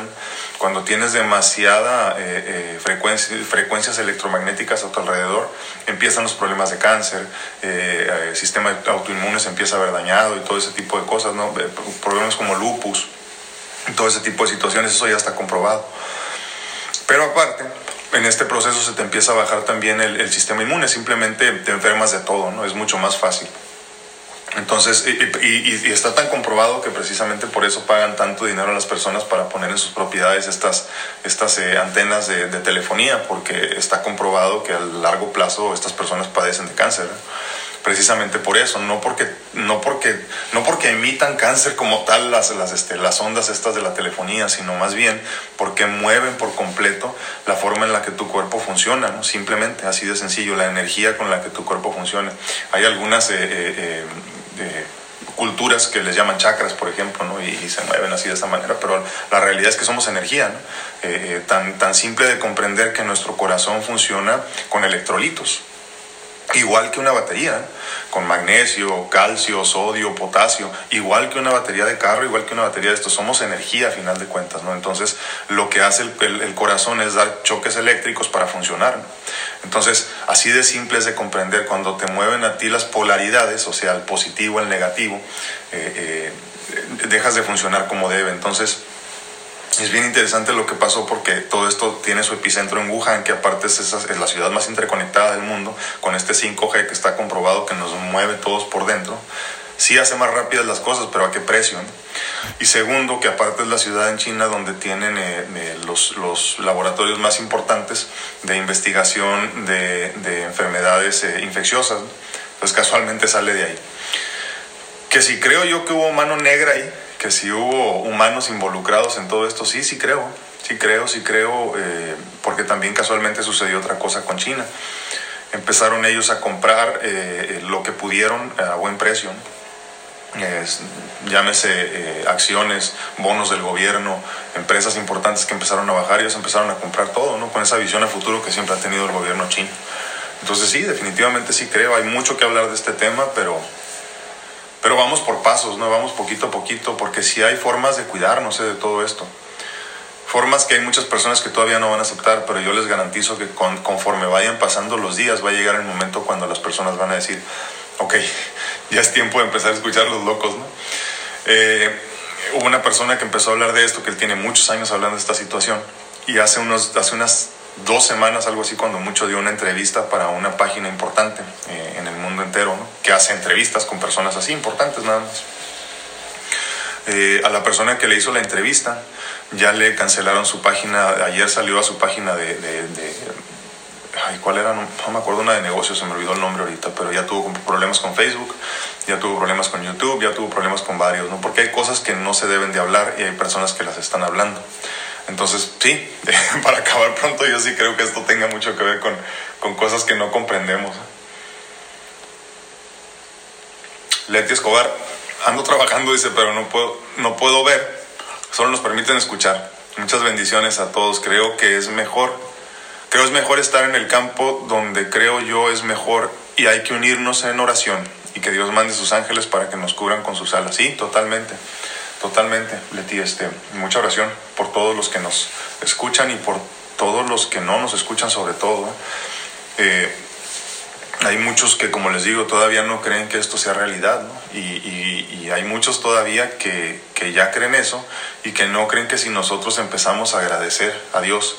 Cuando tienes demasiada eh, eh frecuencias electromagnéticas a tu alrededor, empiezan los problemas de cáncer, eh, el sistema autoinmune se empieza a ver dañado y todo ese tipo de cosas, ¿no? Eh, problemas como lupus, todo ese tipo de situaciones, eso ya está comprobado. Pero aparte, en este proceso se te empieza a bajar también el, sistema inmune, simplemente te enfermas de todo, ¿no? Es mucho más fácil. Entonces, y, está tan comprobado que precisamente por eso pagan tanto dinero a las personas para poner en sus propiedades estas, estas eh, antenas de, telefonía, porque está comprobado que a largo plazo estas personas padecen de cáncer precisamente por eso, no porque, no porque, no porque emitan cáncer como tal las, las, este, las ondas estas de la telefonía, sino más bien porque mueven por completo la forma en la que tu cuerpo funciona, ¿no? simplemente así de sencillo, la energía con la que tu cuerpo funciona. Hay algunas eh, eh, eh, culturas que les llaman chakras, por ejemplo, ¿no? y, se mueven así de esa manera, pero la realidad es que somos energía, ¿no? tan, tan simple de comprender que nuestro corazón funciona con electrolitos igual que una batería. con magnesio, calcio, sodio, potasio, igual que una batería de carro, igual que una batería de esto, somos energía a final de cuentas, ¿no? Entonces, lo que hace el, corazón es dar choques eléctricos para funcionar. Entonces, así de simple es de comprender cuando te mueven a ti las polaridades, o sea, el positivo, el negativo, eh, eh, dejas de funcionar como debe. Entonces, es bien interesante lo que pasó porque todo esto tiene su epicentro en Wuhan, que aparte es, es, la ciudad más interconectada del mundo, con este 5G que está comprobado que nos mueve todos por dentro. Sí hace más rápidas las cosas, pero ¿a qué precio? Y segundo, que aparte es la ciudad en China donde tienen eh, eh, los, los, laboratorios más importantes de investigación de, de enfermedades eh, infecciosas. Pues casualmente sale de ahí. Que si creo yo que hubo mano negra ahí, que si hubo humanos involucrados en todo esto, sí, sí creo, sí creo, sí creo, eh, porque también casualmente sucedió otra cosa con China. Empezaron ellos a comprar eh, lo que pudieron a buen precio, llámese eh, acciones, bonos del gobierno, empresas importantes que empezaron a bajar, ellos empezaron a comprar todo, ¿no? Con esa visión a futuro que siempre ha tenido el gobierno chino. Entonces sí, definitivamente sí creo, hay mucho que hablar de este tema, pero pero vamos por pasos, ¿no? Vamos poquito a poquito, porque sí hay formas de cuidarnos de todo esto. Formas que hay muchas personas que todavía no van a aceptar, pero yo les garantizo que conforme vayan pasando los días va a llegar el momento cuando las personas van a decir, ok, ya es tiempo de empezar a escuchar los locos, ¿no? Eh, hubo una persona que empezó a hablar de esto, que él tiene muchos años hablando de esta situación, y hace, unos, hace unas dos semanas, algo así, cuando mucho dio una entrevista para una página importante eh, en el mundo entero, ¿no? que hace entrevistas con personas así importantes nada más. Eh, a la persona que le hizo la entrevista ya le cancelaron su página, ayer salió a su página de, de, ay, ¿cuál era? No, me acuerdo una de negocios, se me olvidó el nombre ahorita, pero ya tuvo problemas con Facebook, ya tuvo problemas con YouTube, ya tuvo problemas con varios, ¿no? Porque hay cosas que no se deben de hablar y hay personas que las están hablando. Entonces, sí, para acabar pronto, yo sí creo que esto tenga mucho que ver con, con cosas que no comprendemos. Leti Escobar, ando trabajando, dice, pero no puedo, no puedo ver, solo nos permiten escuchar. Muchas bendiciones a todos. Creo que es mejor, creo es mejor estar en el campo donde creo yo es mejor y hay que unirnos en oración y que Dios mande sus ángeles para que nos cubran con sus alas. Sí, totalmente. Totalmente, Leti, este, mucha oración por todos los que nos escuchan y por todos los que no nos escuchan sobre todo. Eh, hay muchos que, como les digo, todavía no creen que esto sea realidad, y, y, hay muchos todavía que, que ya creen eso y que no creen que si nosotros empezamos a agradecer a Dios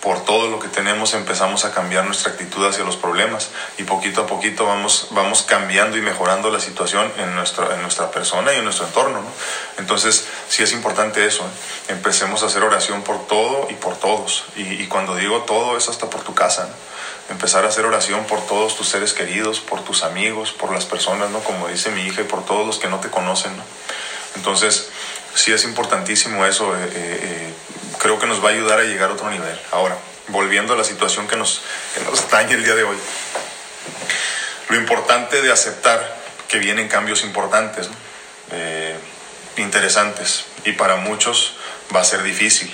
por todo lo que tenemos empezamos a cambiar nuestra actitud hacia los problemas y poquito a poquito vamos, vamos cambiando y mejorando la situación en nuestra, en nuestra persona y en nuestro entorno. Entonces, sí es importante eso. ¿eh? Empecemos a hacer oración por todo y por todos. Y, cuando digo todo es hasta por tu casa. Empezar a hacer oración por todos tus seres queridos, por tus amigos, por las personas, ¿no? como dice mi hija, y por todos los que no te conocen. Entonces, sí es importantísimo eso. Eh, eh, creo que nos va a ayudar a llegar a otro nivel. Ahora, volviendo a la situación que nos, que nos atañe el día de hoy. Lo importante de aceptar que vienen cambios importantes, eh, interesantes, y para muchos va a ser difícil.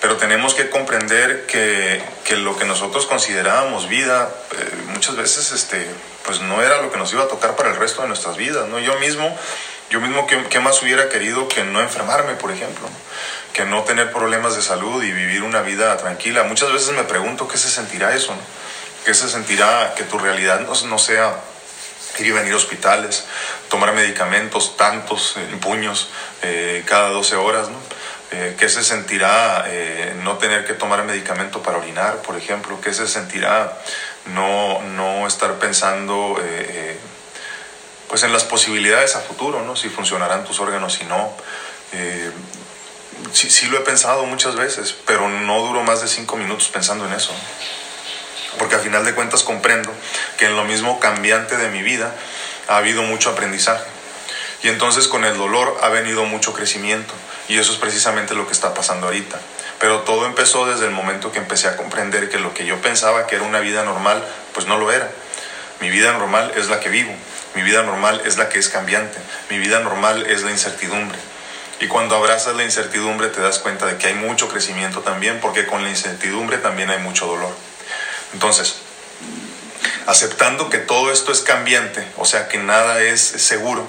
Pero tenemos que comprender que, que lo que nosotros considerábamos vida, eh, muchas veces este, pues no era lo que nos iba a tocar para el resto de nuestras vidas. ¿no? Yo mismo, yo mismo ¿qué, más hubiera querido que no enfermarme, por ejemplo? que no tener problemas de salud y vivir una vida tranquila. Muchas veces me pregunto qué se sentirá eso, ¿no? qué se sentirá que tu realidad no, sea ir y venir a hospitales, tomar medicamentos tantos en puños eh, cada 12 horas, ¿no? Eh, ¿Qué se sentirá eh, no tener que tomar medicamento para orinar, por ejemplo? ¿Qué se sentirá no, no estar pensando pues en las posibilidades a futuro, ¿no? Si funcionarán tus órganos, y no sí, sí lo he pensado muchas veces, pero no duro más de cinco minutos pensando en eso. Porque al final de cuentas comprendo que en lo mismo cambiante de mi vida ha habido mucho aprendizaje. Y entonces con el dolor ha venido mucho crecimiento. Y eso es precisamente lo que está pasando ahorita. Pero todo empezó desde el momento que empecé a comprender que lo que yo pensaba que era una vida normal, pues no lo era. Mi vida normal es la que vivo. Mi vida normal es la que es cambiante. Mi vida normal es la incertidumbre. Y cuando abrazas la incertidumbre te das cuenta de que hay mucho crecimiento también, porque con la incertidumbre también hay mucho dolor. Entonces, aceptando que todo esto es cambiante, o sea que nada es seguro,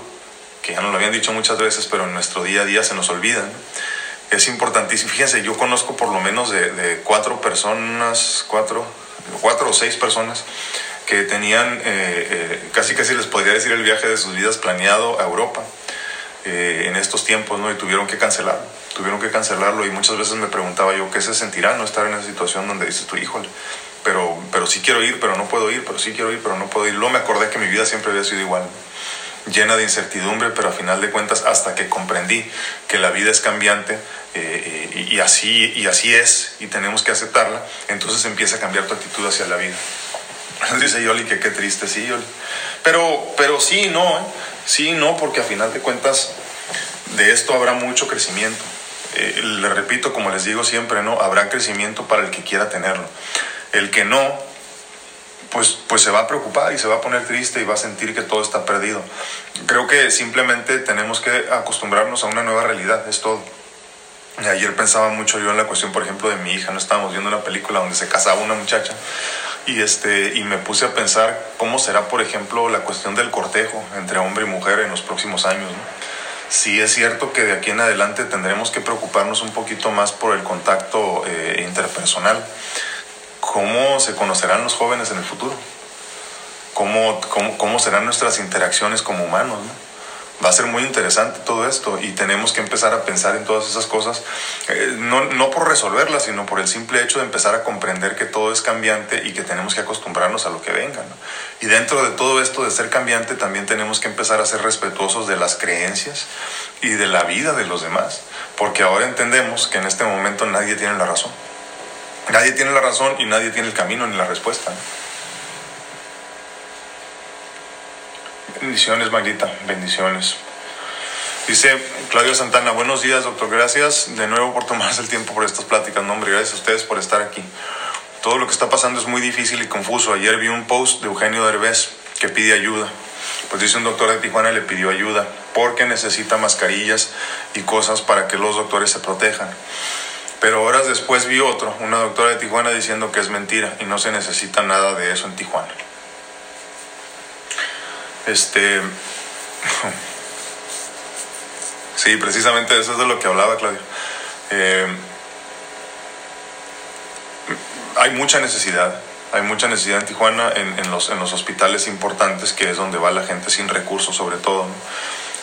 que ya nos lo habían dicho muchas veces, pero en nuestro día a día se nos olvida. Es importantísimo. Fíjense, yo conozco por lo menos de, cuatro personas, cuatro, cuatro o seis personas que tenían, eh, eh, casi casi les podría decir el viaje de sus vidas planeado a Europa eh, en estos tiempos, ¿no? Y tuvieron que cancelarlo, tuvieron que cancelarlo y muchas veces me preguntaba yo, ¿qué se sentirá no estar en esa situación donde dices tu híjole, pero, pero sí quiero ir, pero no puedo ir, pero sí quiero ir, pero no puedo ir. Luego me acordé que mi vida siempre había sido igual llena de incertidumbre, pero a final de cuentas hasta que comprendí que la vida es cambiante y, así, y así es y tenemos que aceptarla, entonces empieza a cambiar tu actitud hacia la vida. Dice Yoli que qué triste, sí, Yoli. Pero, pero sí, no, ¿eh? sí, no, porque a final de cuentas de esto habrá mucho crecimiento. le repito, como les digo siempre, ¿no? Habrá crecimiento para el que quiera tenerlo. El que no, pues, pues se va a preocupar y se va a poner triste y va a sentir que todo está perdido. Creo que simplemente tenemos que acostumbrarnos a una nueva realidad, es todo. Ayer pensaba mucho yo en la cuestión, por ejemplo, de mi hija, no estábamos viendo una película donde se casaba una muchacha y, este, y me puse a pensar cómo será, por ejemplo, la cuestión del cortejo entre hombre y mujer en los próximos años. Si es cierto que de aquí en adelante tendremos que preocuparnos un poquito más por el contacto eh, interpersonal cómo se conocerán los jóvenes en el futuro, cómo, cómo, serán nuestras interacciones como humanos. Va a ser muy interesante todo esto y tenemos que empezar a pensar en todas esas cosas, eh, no, no, por resolverlas, sino por el simple hecho de empezar a comprender que todo es cambiante y que tenemos que acostumbrarnos a lo que venga. Y dentro de todo esto de ser cambiante, también tenemos que empezar a ser respetuosos de las creencias y de la vida de los demás, porque ahora entendemos que en este momento nadie tiene la razón. Nadie tiene la razón y nadie tiene el camino ni la respuesta. Bendiciones, Magrita, bendiciones. Dice Claudio Santana, buenos días, doctor, gracias de nuevo por tomarse el tiempo por estas pláticas. No, hombre, gracias a ustedes por estar aquí. Todo lo que está pasando es muy difícil y confuso. Ayer vi un post de Eugenio Derbez que pide ayuda. Pues dice un doctor de Tijuana le pidió ayuda porque necesita mascarillas y cosas para que los doctores se protejan. Pero horas después vi otro, una doctora de Tijuana, diciendo que es mentira y no se necesita nada de eso en Tijuana. Este. Sí, precisamente eso es de lo que hablaba Claudio. Eh, hay mucha necesidad, hay mucha necesidad en Tijuana, en, los, en los hospitales importantes, que es donde va la gente sin recursos, sobre todo.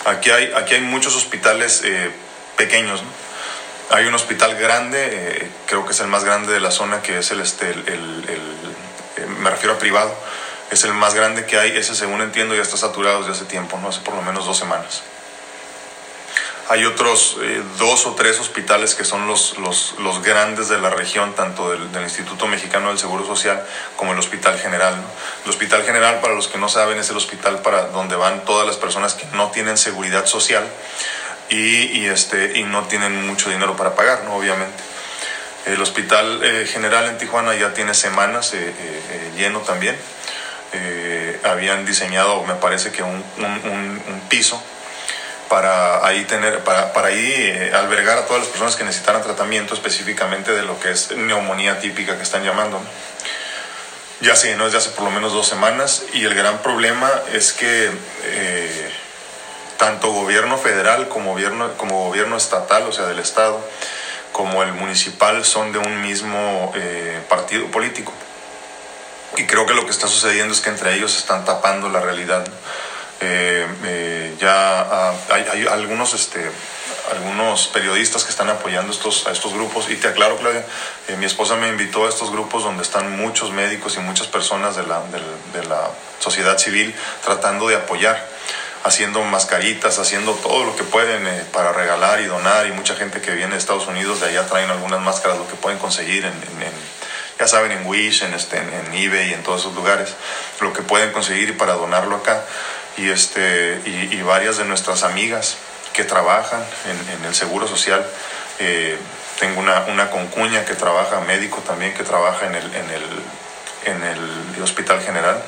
Aquí, hay, aquí hay muchos hospitales eh, pequeños, ¿no? Hay un hospital grande, eh, creo que es el más grande de la zona, que es el, este, el, eh, me refiero a privado, es el más grande que hay, ese según entiendo ya está saturado desde hace tiempo, no hace por lo menos dos semanas. Hay otros eh, dos o tres hospitales que son los, los, grandes de la región, tanto del, Instituto Mexicano del Seguro Social como el Hospital General. El Hospital General, para los que no saben, es el hospital para donde van todas las personas que no tienen seguridad social y, este, y no tienen mucho dinero para pagar, ¿no? obviamente. El Hospital eh, General en Tijuana ya tiene semanas eh, lleno también. Habían diseñado, me parece que un, piso para ahí tener, para, ahí albergar a todas las personas que necesitaran tratamiento específicamente de lo que es neumonía típica que están llamando. Ya se llenó desde hace por lo menos dos semanas y el gran problema es que tanto gobierno federal como gobierno, como gobierno estatal, o sea, del Estado, como el municipal son de un mismo eh, partido político. Y creo que lo que está sucediendo es que entre ellos están tapando la realidad. Eh, eh, ya ah, hay, algunos, este, algunos periodistas que están apoyando estos, a estos grupos. Y te aclaro, Claudia, mi esposa me invitó a estos grupos donde están muchos médicos y muchas personas de la, de la sociedad civil tratando de apoyar haciendo mascaritas, haciendo todo lo que pueden eh, para regalar y donar y mucha gente que viene de Estados Unidos de allá traen algunas máscaras, lo que pueden conseguir en, ya saben, en Wish, en, este, en, eBay, en todos esos lugares, lo que pueden conseguir para donarlo acá. Y, este, y, varias de nuestras amigas que trabajan en, el Seguro Social, eh, tengo una, una, concuña que trabaja, médico también, que trabaja en el, en el, en el Hospital General.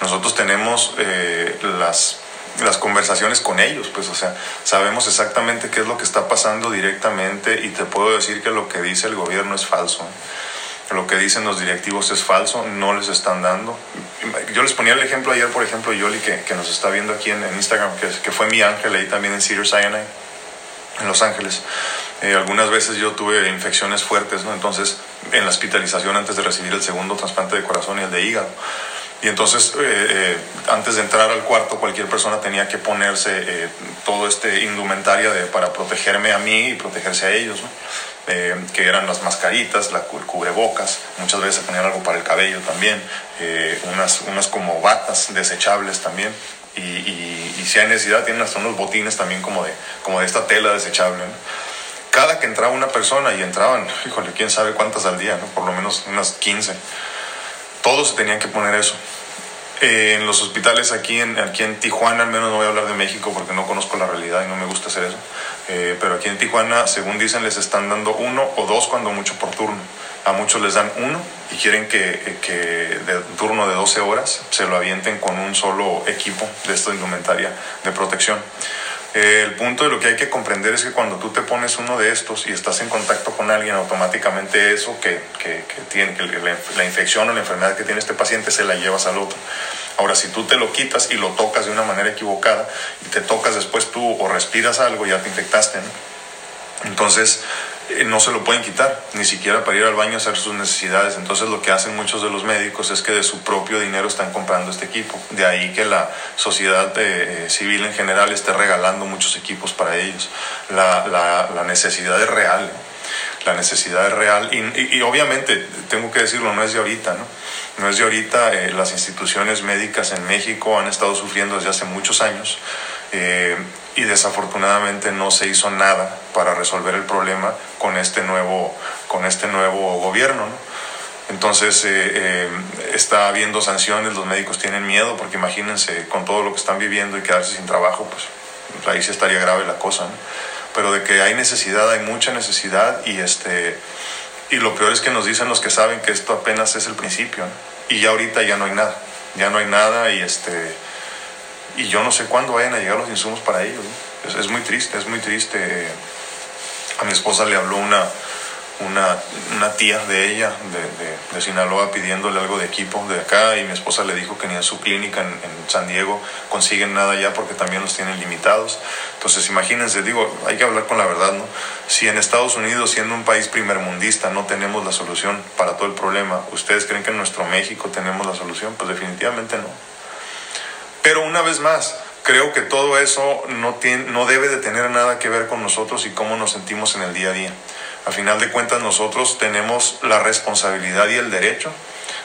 Nosotros tenemos eh, las las conversaciones con ellos, pues, o sea, sabemos exactamente qué es lo que está pasando directamente y te puedo decir que lo que dice el gobierno es falso. Lo que dicen los directivos es falso, no les están dando. Yo les ponía el ejemplo ayer, por ejemplo, Yoli, que, que nos está viendo aquí en, Instagram, que, que, fue mi ángel ahí también en Cedar Sinai, en Los Ángeles. Eh, algunas veces yo tuve infecciones fuertes, ¿no? Entonces, en la hospitalización antes de recibir el segundo trasplante de corazón y el de hígado. Y entonces, eh, eh, antes de entrar al cuarto, cualquier persona tenía que ponerse todo este indumentaria de, para protegerme a mí y protegerse a ellos, ¿no? Eh, que eran las mascaritas, la, el cubrebocas, muchas veces se ponían algo para el cabello también, eh, unas, unas como batas desechables también. Y, y, si hay necesidad, tienen hasta unos botines también como de, como de esta tela desechable. Cada que entraba una persona, y entraban, híjole, quién sabe cuántas al día, ¿no? por lo menos unas 15, todos se tenían que poner eso. Eh, en los hospitales aquí en, aquí en Tijuana, al menos no voy a hablar de México porque no conozco la realidad y no me gusta hacer eso, eh, pero aquí en Tijuana, según dicen, les están dando uno o dos cuando mucho por turno. A muchos les dan uno y quieren que, que de turno de 12 horas se lo avienten con un solo equipo de esta indumentaria de protección. Eh, el punto de lo que hay que comprender es que cuando tú te pones uno de estos y estás en contacto con alguien, automáticamente eso que, que, que tiene, que la infección o la enfermedad que tiene este paciente se la llevas al otro. Ahora, si tú te lo quitas y lo tocas de una manera equivocada y te tocas después tú o respiras algo, ya te infectaste. Entonces, eh, no se lo pueden quitar, ni siquiera para ir al baño a hacer sus necesidades. Entonces lo que hacen muchos de los médicos es que de su propio dinero están comprando este equipo. De ahí que la sociedad eh, civil en general esté regalando muchos equipos para ellos. La necesidad es real, la necesidad es real y, obviamente, tengo que decirlo, no es de ahorita, ¿no? No es de ahorita, eh, las instituciones médicas en México han estado sufriendo desde hace muchos años eh, y desafortunadamente no se hizo nada para resolver el problema con este nuevo, con este nuevo gobierno. Entonces eh, está habiendo sanciones, los médicos tienen miedo porque imagínense con todo lo que están viviendo y quedarse sin trabajo, pues ahí sí estaría grave la cosa. Pero de que hay necesidad, hay mucha necesidad y este y lo peor es que nos dicen los que saben que esto apenas es el principio, Y ya ahorita ya no hay nada, ya no hay nada y este y yo no sé cuándo vayan a llegar los insumos para ellos. Es, es, muy triste, es muy triste. A mi esposa le habló una, una, una tía de ella, de, de, Sinaloa, pidiéndole algo de equipo de acá y mi esposa le dijo que ni en su clínica en, en, San Diego consiguen nada ya porque también los tienen limitados. Entonces imagínense, digo, hay que hablar con la verdad, ¿no? Si en Estados Unidos, siendo un país primermundista, no tenemos la solución para todo el problema, ¿ustedes creen que en nuestro México tenemos la solución? Pues definitivamente no. Pero una vez más, creo que todo eso no, tiene, no debe de tener nada que ver con nosotros y cómo nos sentimos en el día a día. A final de cuentas nosotros tenemos la responsabilidad y el derecho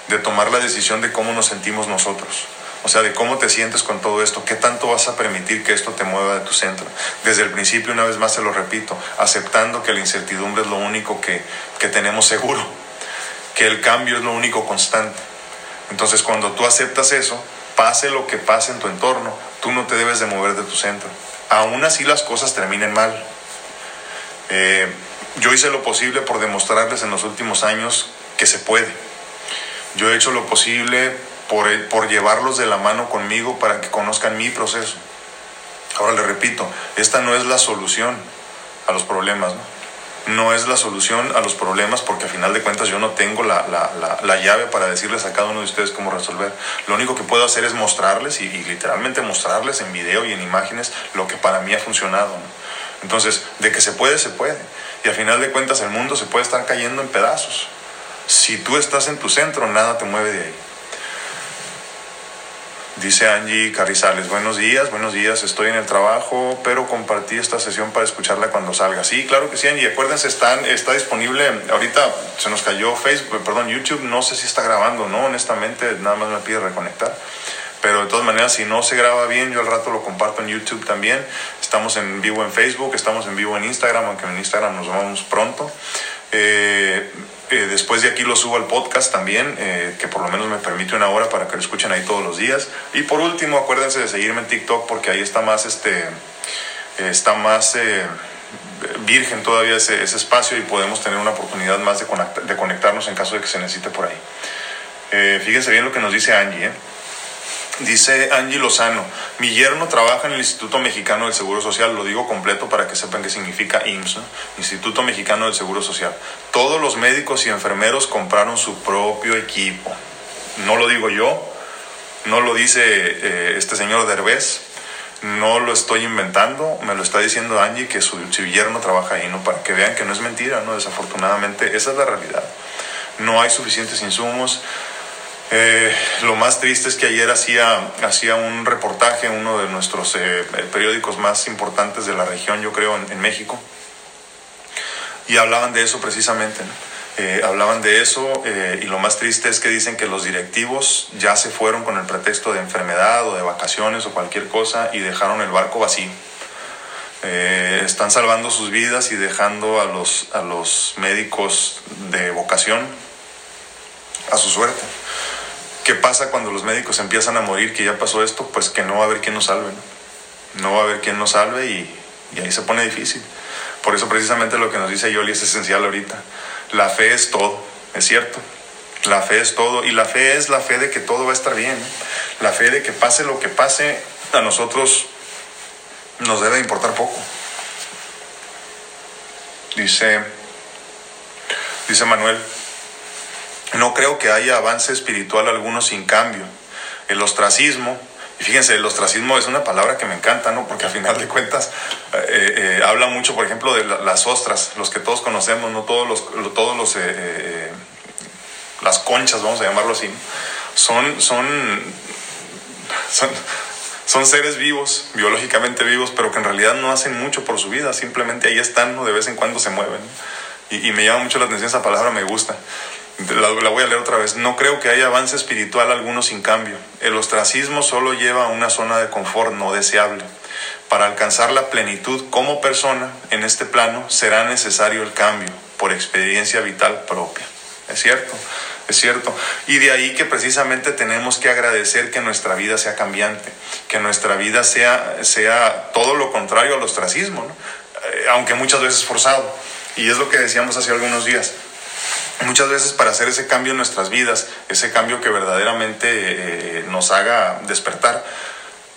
de tomar la decisión de cómo nos sentimos nosotros. O sea, de cómo te sientes con todo esto, qué tanto vas a permitir que esto te mueva de tu centro. Desde el principio, una vez más se lo repito, aceptando que la incertidumbre es lo único que, que tenemos seguro, que el cambio es lo único constante. Entonces, cuando tú aceptas eso, pase lo que pase en tu entorno, tú no te debes de mover de tu centro. Aún así las cosas terminen mal. Eh, yo hice lo posible por demostrarles en los últimos años que se puede. Yo he hecho lo posible por, por llevarlos de la mano conmigo para que conozcan mi proceso. Ahora le repito, esta no es la solución a los problemas, ¿no? no es la solución a los problemas porque a final de cuentas yo no tengo la, la, la, llave para decirles a cada uno de ustedes cómo resolver. Lo único que puedo hacer es mostrarles y, y literalmente mostrarles en video y en imágenes lo que para mí ha funcionado. ¿no? Entonces, de que se puede, se puede. Y a final de cuentas el mundo se puede estar cayendo en pedazos. Si tú estás en tu centro, nada te mueve de ahí. Dice Angie Carrizales, buenos días, buenos días, estoy en el trabajo, pero compartí esta sesión para escucharla cuando salga. Sí, claro que sí, Angie, acuérdense, están, está disponible, ahorita se nos cayó Facebook, perdón, YouTube, no sé si está grabando, no, honestamente, nada más me pide reconectar. Pero de todas maneras, si no se graba bien, yo al rato lo comparto en YouTube también. Estamos en vivo en Facebook, estamos en vivo en Instagram, aunque en Instagram nos vamos pronto. Eh, eh, después de aquí lo subo al podcast también, eh, que por lo menos me permite una hora para que lo escuchen ahí todos los días. Y por último, acuérdense de seguirme en TikTok porque ahí está más, este, está más virgen todavía ese, espacio y podemos tener una oportunidad más de, de, conectarnos en caso de que se necesite por ahí. fíjense bien lo que nos dice Angie. Dice Angie Lozano, mi yerno trabaja en el Instituto Mexicano del Seguro Social, lo digo completo para que sepan qué significa IMSS, Instituto Mexicano del Seguro Social. Todos los médicos y enfermeros compraron su propio equipo. No lo digo yo, no lo dice eh, este señor Derbez, no lo estoy inventando, me lo está diciendo Angie que su, su, yerno trabaja ahí, ¿no? Para que vean que no es mentira, ¿no? Desafortunadamente, esa es la realidad. No hay suficientes insumos, eh, lo más triste es que ayer hacía, hacía un reportaje, uno de nuestros eh, periódicos más importantes de la región, yo creo, en, México, y hablaban de eso precisamente. Eh, hablaban de eso y lo más triste es que dicen que los directivos ya se fueron con el pretexto de enfermedad o de vacaciones o cualquier cosa y dejaron el barco vacío. están salvando sus vidas y dejando a los, a los médicos de vocación a su suerte. ¿Qué pasa cuando los médicos empiezan a morir, que ya pasó esto? Pues que no va a haber quien nos salve, ¿no? va a haber quien nos salve y, y, ahí se pone difícil. Por eso precisamente lo que nos dice Yoli es esencial ahorita. La fe es todo, es cierto. La fe es todo y la fe es la fe de que todo va a estar bien. La fe de que pase lo que pase, a nosotros nos debe importar poco. Dice, dice Manuel, no creo que haya avance espiritual alguno sin cambio. El ostracismo, y fíjense, el ostracismo es una palabra que me encanta, ¿no? Porque al final de cuentas eh, eh, habla mucho, por ejemplo, de las ostras, los que todos conocemos, no todos los, todos los eh, las conchas, vamos a llamarlo así, son, son, son, seres vivos, biológicamente vivos, pero que en realidad no hacen mucho por su vida, simplemente ahí están. De vez en cuando se mueven. Y me llama mucho la atención esa palabra, me gusta la, voy a leer otra vez. No creo que haya avance espiritual alguno sin cambio. El ostracismo solo lleva a una zona de confort no deseable. Para alcanzar la plenitud como persona en este plano será necesario el cambio por experiencia vital propia. ¿Es cierto? Es cierto. Y de ahí que precisamente tenemos que agradecer que nuestra vida sea cambiante, que nuestra vida sea, sea todo lo contrario al ostracismo, eh, aunque muchas veces forzado. Y es lo que decíamos hace algunos días muchas veces para hacer ese cambio en nuestras vidas, ese cambio que verdaderamente eh, nos haga despertar,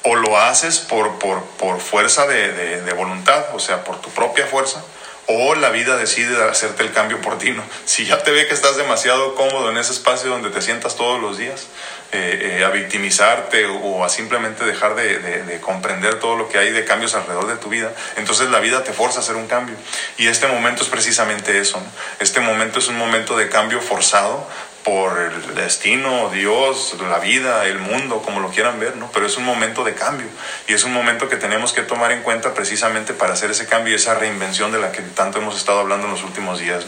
o lo haces por, por, por fuerza de, de, voluntad, o sea, por tu propia fuerza, o la vida decide hacerte el cambio por ti. ¿no? Si ya te ve que estás demasiado cómodo en ese espacio donde te sientas todos los días, eh, eh, a victimizarte o a simplemente dejar de, comprender todo lo que hay de cambios alrededor de tu vida, entonces la vida te fuerza a hacer un cambio. Y este momento es precisamente eso. Este momento es un momento de cambio forzado por el destino, Dios, la vida, el mundo, como lo quieran ver, ¿no? Pero es un momento de cambio y es un momento que tenemos que tomar en cuenta precisamente para hacer ese cambio y esa reinvención de la que tanto hemos estado hablando en los últimos días.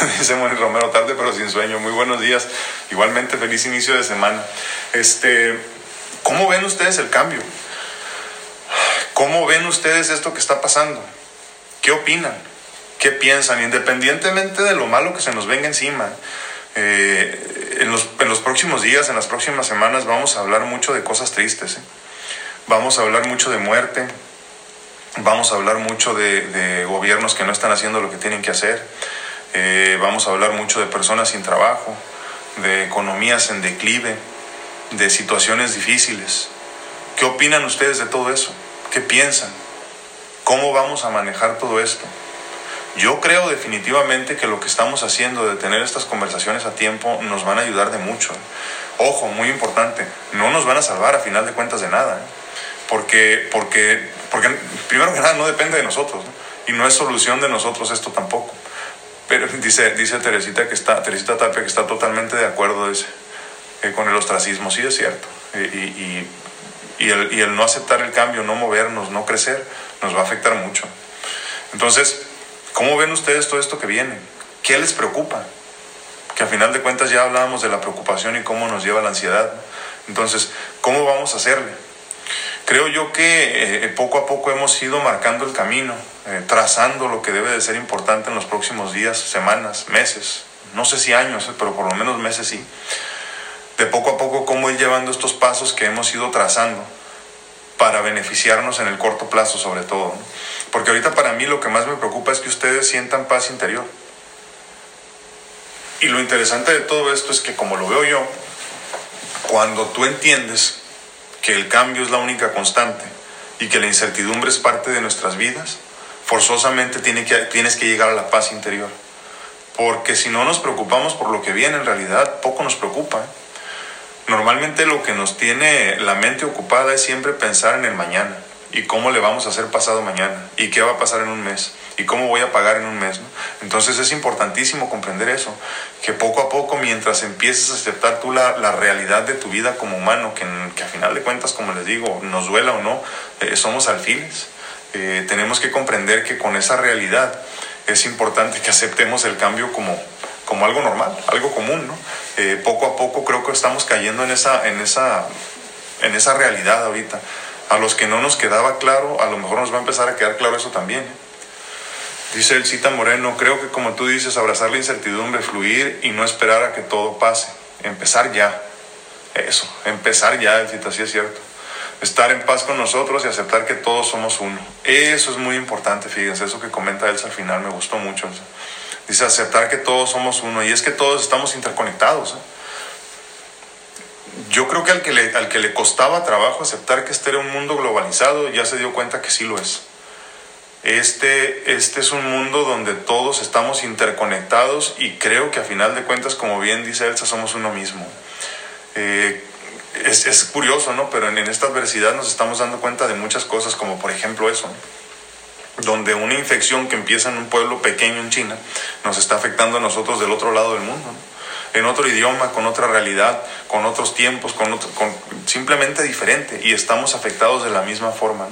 Dice Moni Romero, tarde pero sin sueño. Muy buenos días. Igualmente, feliz inicio de semana. Este, ¿Cómo ven ustedes el cambio? ¿Cómo ven ustedes esto que está pasando? ¿Qué opinan? ¿Qué piensan? Independientemente de lo malo que se nos venga encima, eh, en, los, en, los, próximos días, en las próximas semanas, vamos a hablar mucho de cosas tristes. ¿eh? Vamos a hablar mucho de muerte. Vamos a hablar mucho de, de gobiernos que no están haciendo lo que tienen que hacer eh, vamos a hablar mucho de personas sin trabajo, de economías en declive, de situaciones difíciles. ¿Qué opinan ustedes de todo eso? ¿Qué piensan? ¿Cómo vamos a manejar todo esto? Yo creo definitivamente que lo que estamos haciendo de tener estas conversaciones a tiempo nos van a ayudar de mucho. Ojo, muy importante, no nos van a salvar a final de cuentas de nada, ¿eh? porque, porque, porque primero que nada no depende de nosotros y no es solución de nosotros esto tampoco. Pero dice, dice Teresita que está, Teresita Tapia que está totalmente de acuerdo eh, con el ostracismo, sí es cierto. Y, y, el, y el no aceptar el cambio, no movernos, no crecer, nos va a afectar mucho. Entonces, ¿cómo ven ustedes todo esto que viene? ¿Qué les preocupa? Que a final de cuentas ya hablábamos de la preocupación y cómo nos lleva la ansiedad. Entonces, ¿cómo vamos a hacerle? Creo yo que eh, poco a poco hemos ido marcando el camino, eh, trazando lo que debe de ser importante en los próximos días, semanas, meses, no sé si años, eh, pero por lo menos meses sí. De poco a poco cómo ir llevando estos pasos que hemos ido trazando para beneficiarnos en el corto plazo sobre todo. Porque ahorita para mí lo que más me preocupa es que ustedes sientan paz interior. Y lo interesante de todo esto es que como lo veo yo, cuando tú entiendes que el cambio es la única constante y que la incertidumbre es parte de nuestras vidas, forzosamente tienes que llegar a la paz interior. Porque si no nos preocupamos por lo que viene, en realidad poco nos preocupa. ¿eh? Normalmente lo que nos tiene la mente ocupada es siempre pensar en el mañana y cómo le vamos a hacer pasado mañana y qué va a pasar en un mes y cómo voy a pagar en un mes. Entonces es importantísimo comprender eso, que poco a poco mientras empieces a aceptar tú la, realidad de tu vida como humano, que, que, a final de cuentas, como les digo, nos duela o no, eh, somos alfiles, eh, tenemos que comprender que con esa realidad es importante que aceptemos el cambio como, como algo normal, algo común, ¿no? Eh, poco a poco creo que estamos cayendo en esa, en, esa, en esa realidad ahorita. A los que no nos quedaba claro, a lo mejor nos va a empezar a quedar claro eso también. Dice el Cita Moreno, creo que como tú dices, abrazar la incertidumbre, fluir y no esperar a que todo pase. Empezar ya. Eso, empezar ya, el Cita, así es cierto. Estar en paz con nosotros y aceptar que todos somos uno. Eso es muy importante, fíjense, eso que comenta Elsa al final me gustó mucho. Dice aceptar que todos somos uno y es que todos estamos interconectados. ¿eh? Yo creo que al que, le, al que le costaba trabajo aceptar que este era un mundo globalizado ya se dio cuenta que sí lo es. Este, este es un mundo donde todos estamos interconectados y creo que a final de cuentas, como bien dice Elsa, somos uno mismo. Eh, es, es, curioso, ¿no? Pero en, en, esta adversidad nos estamos dando cuenta de muchas cosas, como por ejemplo eso. ¿no? donde una infección que empieza en un pueblo pequeño en China nos está afectando a nosotros del otro lado del mundo, en otro idioma, con otra realidad, con otros tiempos, con, con simplemente diferente y estamos afectados de la misma forma.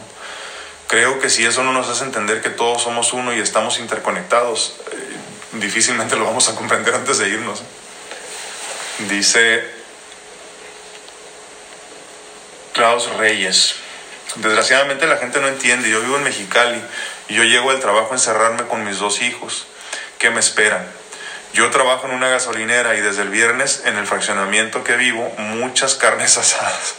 Creo que si eso no nos hace entender que todos somos uno y estamos interconectados, eh, difícilmente lo vamos a comprender antes de irnos. Dice Klaus Reyes. Desgraciadamente la gente no entiende. Yo vivo en Mexicali y yo llego al trabajo a encerrarme con mis dos hijos que me esperan. Yo trabajo en una gasolinera y desde el viernes en el fraccionamiento que vivo, muchas carnes asadas.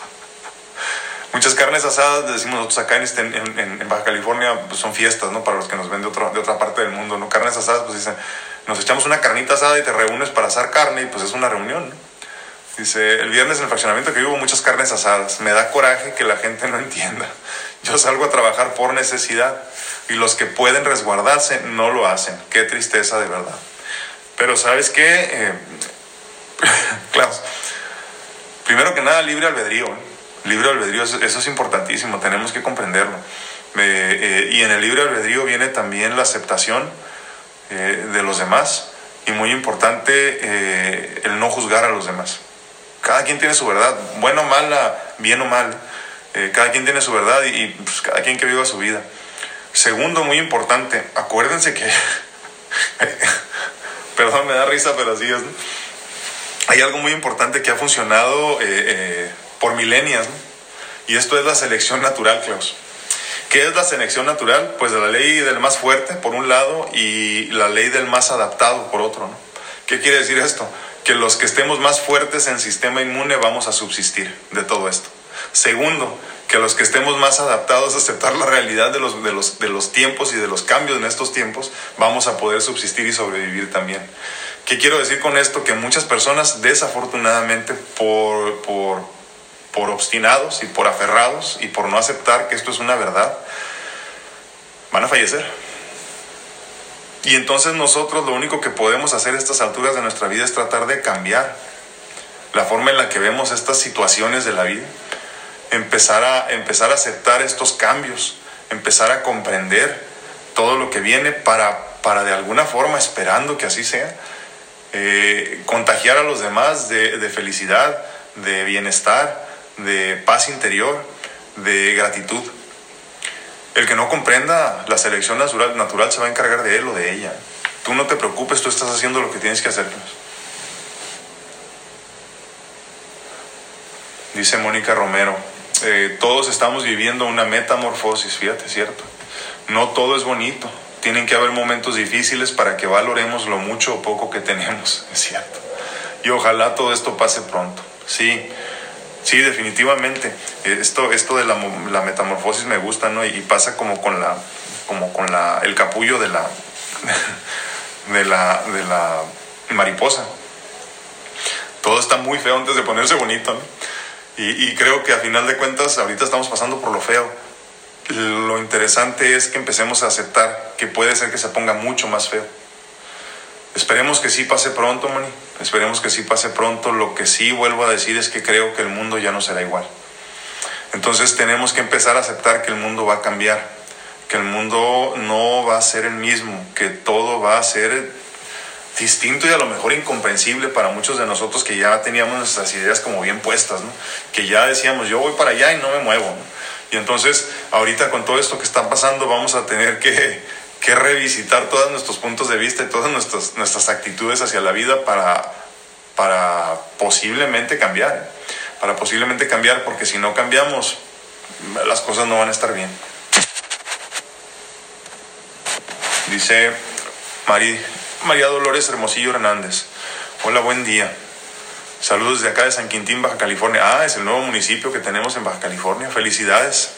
muchas carnes asadas, decimos nosotros acá en, este, en, Baja California, pues son fiestas, ¿no? Para los que nos ven de, otro, de otra parte del mundo, ¿no? Carnes asadas, pues dicen, nos echamos una carnita asada y te reúnes para asar carne y pues es una reunión, ¿no? Dice, el viernes en el fraccionamiento que vivo muchas carnes asadas. Me da coraje que la gente no entienda. Yo salgo a trabajar por necesidad y los que pueden resguardarse no lo hacen. Qué tristeza de verdad. Pero sabes qué, eh, Klaus, primero que nada libre albedrío. ¿eh? Libre albedrío, eso, es importantísimo, tenemos que comprenderlo. Eh, y en el libre albedrío viene también la aceptación de los demás y muy importante el no juzgar a los demás. Cada quien tiene su verdad, bueno o mala, bien o mal. Eh, cada quien tiene su verdad y, pues, cada quien que viva su vida. Segundo, muy importante, acuérdense que, perdón, me da risa, pero así es, hay algo muy importante que ha funcionado eh, eh, por milenias, y esto es la selección natural, Klaus. ¿Qué es la selección natural? Pues la ley del más fuerte, por un lado, y la ley del más adaptado, por otro. ¿no? ¿Qué quiere decir esto? que los que estemos más fuertes en sistema inmune vamos a subsistir de todo esto. Segundo, que los que estemos más adaptados a aceptar la realidad de los, de los, de los tiempos y de los cambios en estos tiempos, vamos a poder subsistir y sobrevivir también. ¿Qué quiero decir con esto? Que muchas personas desafortunadamente por, por, por obstinados y por aferrados y por no aceptar que esto es una verdad, van a fallecer y entonces nosotros lo único que podemos hacer a estas alturas de nuestra vida es tratar de cambiar la forma en la que vemos estas situaciones de la vida, empezar a, empezar a aceptar estos cambios, empezar a comprender todo lo que viene para, para de alguna forma, esperando que así sea, eh, contagiar a los demás de, de felicidad, de bienestar, de paz interior, de gratitud. El que no comprenda la selección natural, natural se va a encargar de él o de ella. Tú no te preocupes, tú estás haciendo lo que tienes que hacer. Dice Mónica Romero, eh, todos estamos viviendo una metamorfosis, fíjate, cierto. No todo es bonito. Tienen que haber momentos difíciles para que valoremos lo mucho o poco que tenemos, es cierto. Y ojalá todo esto pase pronto. Sí, Sí, definitivamente. Esto, esto de la, la metamorfosis me gusta, ¿no? Y, pasa como con la, como con la, el capullo de la, de la, de la mariposa. Todo está muy feo antes de ponerse bonito, ¿no? Y, y creo que a final de cuentas ahorita estamos pasando por lo feo. Lo interesante es que empecemos a aceptar que puede ser que se ponga mucho más feo. Esperemos que sí pase pronto, Mani. Esperemos que sí pase pronto. Lo que sí vuelvo a decir es que creo que el mundo ya no será igual. Entonces tenemos que empezar a aceptar que el mundo va a cambiar, que el mundo no va a ser el mismo, que todo va a ser distinto y a lo mejor incomprensible para muchos de nosotros que ya teníamos nuestras ideas como bien puestas, que ya decíamos yo voy para allá y no me muevo. Y entonces ahorita con todo esto que está pasando vamos a tener que, revisitar todos nuestros puntos de vista y todas nuestras, actitudes hacia la vida para, para posiblemente cambiar, para posiblemente cambiar porque si no cambiamos las cosas no van a estar bien. Dice María María Dolores Hermosillo Hernández. Hola, buen día. Saludos de acá de San Quintín, Baja California. Ah, es el nuevo municipio que tenemos en Baja California. Felicidades.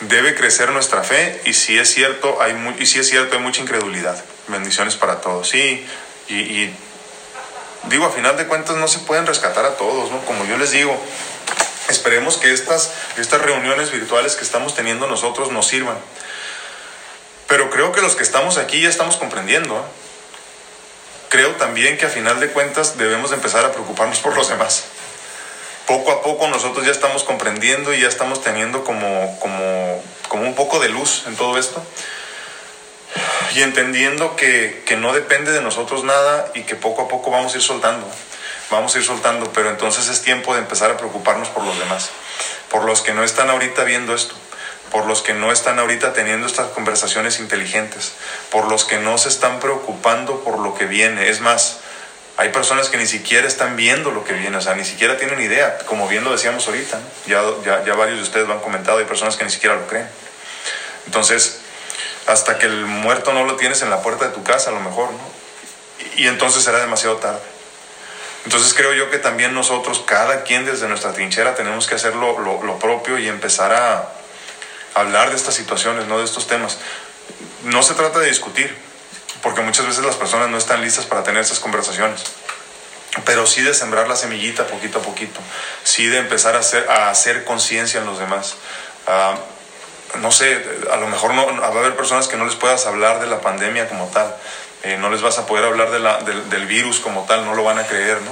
Debe crecer nuestra fe y si es cierto, hay y es cierto, hay mucha incredulidad. Bendiciones para todos. Sí, y, digo, a final de cuentas no se pueden rescatar a todos, ¿no? Como yo les digo, esperemos que estas, estas reuniones virtuales que estamos teniendo nosotros nos sirvan. Pero creo que los que estamos aquí ya estamos comprendiendo. ¿eh? Creo también que a final de cuentas debemos empezar a preocuparnos por los demás. Poco a poco nosotros ya estamos comprendiendo y ya estamos teniendo como, como, como un poco de luz en todo esto y entendiendo que, que, no depende de nosotros nada y que poco a poco vamos a ir soltando, vamos a ir soltando, pero entonces es tiempo de empezar a preocuparnos por los demás, por los que no están ahorita viendo esto, por los que no están ahorita teniendo estas conversaciones inteligentes, por los que no se están preocupando por lo que viene. Es más, hay personas que ni siquiera están viendo lo que viene, o sea, ni siquiera tienen idea, como bien lo decíamos ahorita, ya, ya, varios de ustedes lo han comentado, hay personas que ni siquiera lo creen. Entonces, hasta que el muerto no lo tienes en la puerta de tu casa, a lo mejor, ¿no? Y, entonces será demasiado tarde. Entonces creo yo que también nosotros, cada quien desde nuestra trinchera, tenemos que hacer lo, lo propio y empezar a, hablar de estas situaciones, no de estos temas. No se trata de discutir, porque muchas veces las personas no están listas para tener esas conversaciones. Pero sí de sembrar la semillita poquito a poquito, sí de empezar a hacer, a hacer conciencia en los demás. Ah, no sé, a lo mejor no, va a haber personas que no les puedas hablar de la pandemia como tal, eh, no les vas a poder hablar de la, del, del virus como tal, no lo van a creer, ¿no?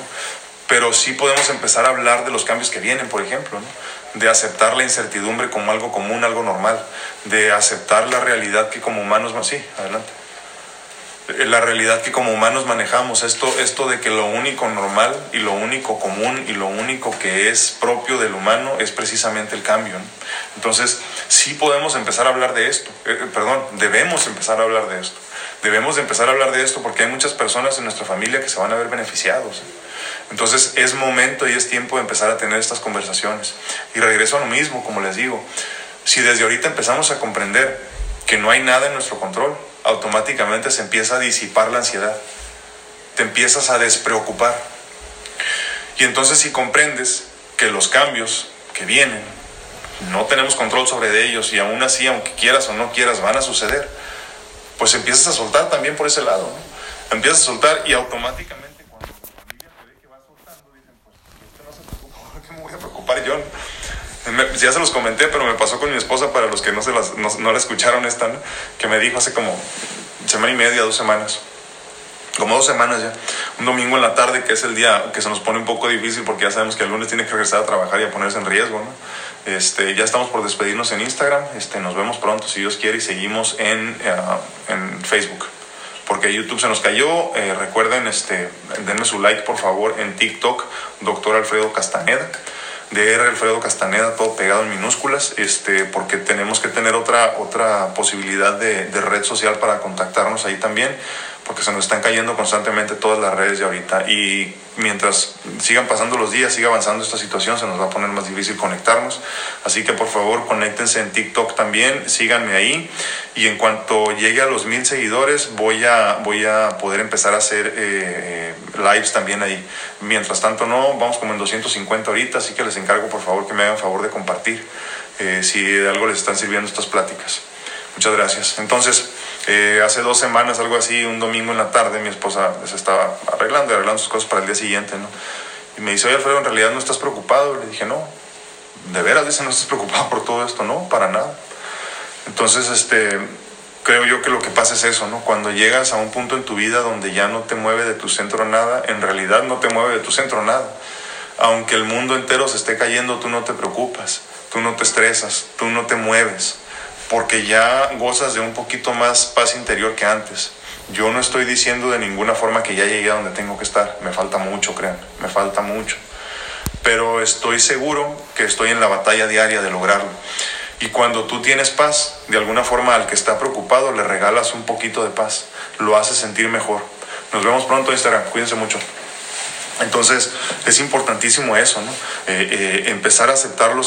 Pero sí podemos empezar a hablar de los cambios que vienen, por ejemplo, ¿no? De aceptar la incertidumbre como algo común, algo normal, de aceptar la realidad que como humanos, sí, adelante, eh, la realidad que como humanos manejamos, esto, esto de que lo único normal y lo único común y lo único que es propio del humano es precisamente el cambio. Entonces, sí podemos empezar a hablar de esto, eh, eh, perdón, debemos empezar a hablar de esto. Debemos empezar a hablar de esto porque hay muchas personas en nuestra familia que se van a ver beneficiados. Entonces es momento y es tiempo de empezar a tener estas conversaciones. Y regreso a lo mismo, como les digo, si desde ahorita empezamos a comprender que no hay nada en nuestro control, automáticamente se empieza a disipar la ansiedad, te empiezas a despreocupar. Y entonces si comprendes que los cambios que vienen, no tenemos control sobre ellos y aún así, aunque quieras o no quieras, van a suceder, pues empiezas a soltar también por ese lado. Empiezas a soltar y automáticamente yo. ya se los comenté, pero me pasó con mi esposa para los que no, se las, no, la escucharon esta, que me dijo hace como semana y media, dos semanas, como dos semanas ya, un domingo en la tarde, que es el día que se nos pone un poco difícil porque ya sabemos que el lunes tiene que regresar a trabajar y a ponerse en riesgo. Este, ya estamos por despedirnos en Instagram, este, nos vemos pronto si Dios quiere y seguimos en, eh, en Facebook porque YouTube se nos cayó. Eh, recuerden, este, denme su like por favor en TikTok, doctor Alfredo Castaneda. DR Alfredo Castaneda, todo pegado en minúsculas, este, porque tenemos que tener otra, otra posibilidad de, de red social para contactarnos ahí también porque se nos están cayendo constantemente todas las redes de ahorita y mientras sigan pasando los días, siga avanzando esta situación, se nos va a poner más difícil conectarnos. Así que por favor, conéctense en TikTok también, síganme ahí y en cuanto llegue a los mil seguidores voy a, voy a poder empezar a hacer eh, lives también ahí. Mientras tanto no, vamos como en 250 ahorita, así que les encargo por favor que me hagan favor de compartir eh, si de algo les están sirviendo estas pláticas. Muchas gracias. Entonces, eh, hace dos semanas, algo así, un domingo en la tarde, mi esposa se estaba arreglando, arreglando sus cosas para el día siguiente, ¿no? Y me dice, oye Alfredo, ¿en realidad no estás preocupado? Le dije, no, de veras, dice, no estás preocupado por todo esto, no, para nada. Entonces, este, creo yo que lo que pasa es eso, ¿no? Cuando llegas a un punto en tu vida donde ya no te mueve de tu centro nada, en realidad no te mueve de tu centro nada. Aunque el mundo entero se esté cayendo, tú no te preocupas, tú no te estresas, tú no te mueves, porque ya gozas de un poquito más paz interior que antes. Yo no estoy diciendo de ninguna forma que ya llegué a donde tengo que estar, me falta mucho, crean, me falta mucho. Pero estoy seguro que estoy en la batalla diaria de lograrlo. Y cuando tú tienes paz, de alguna forma al que está preocupado le regalas un poquito de paz, lo hace sentir mejor. Nos vemos pronto en Instagram, cuídense mucho. Entonces es importantísimo eso, ¿no? Eh, eh, empezar a aceptarlos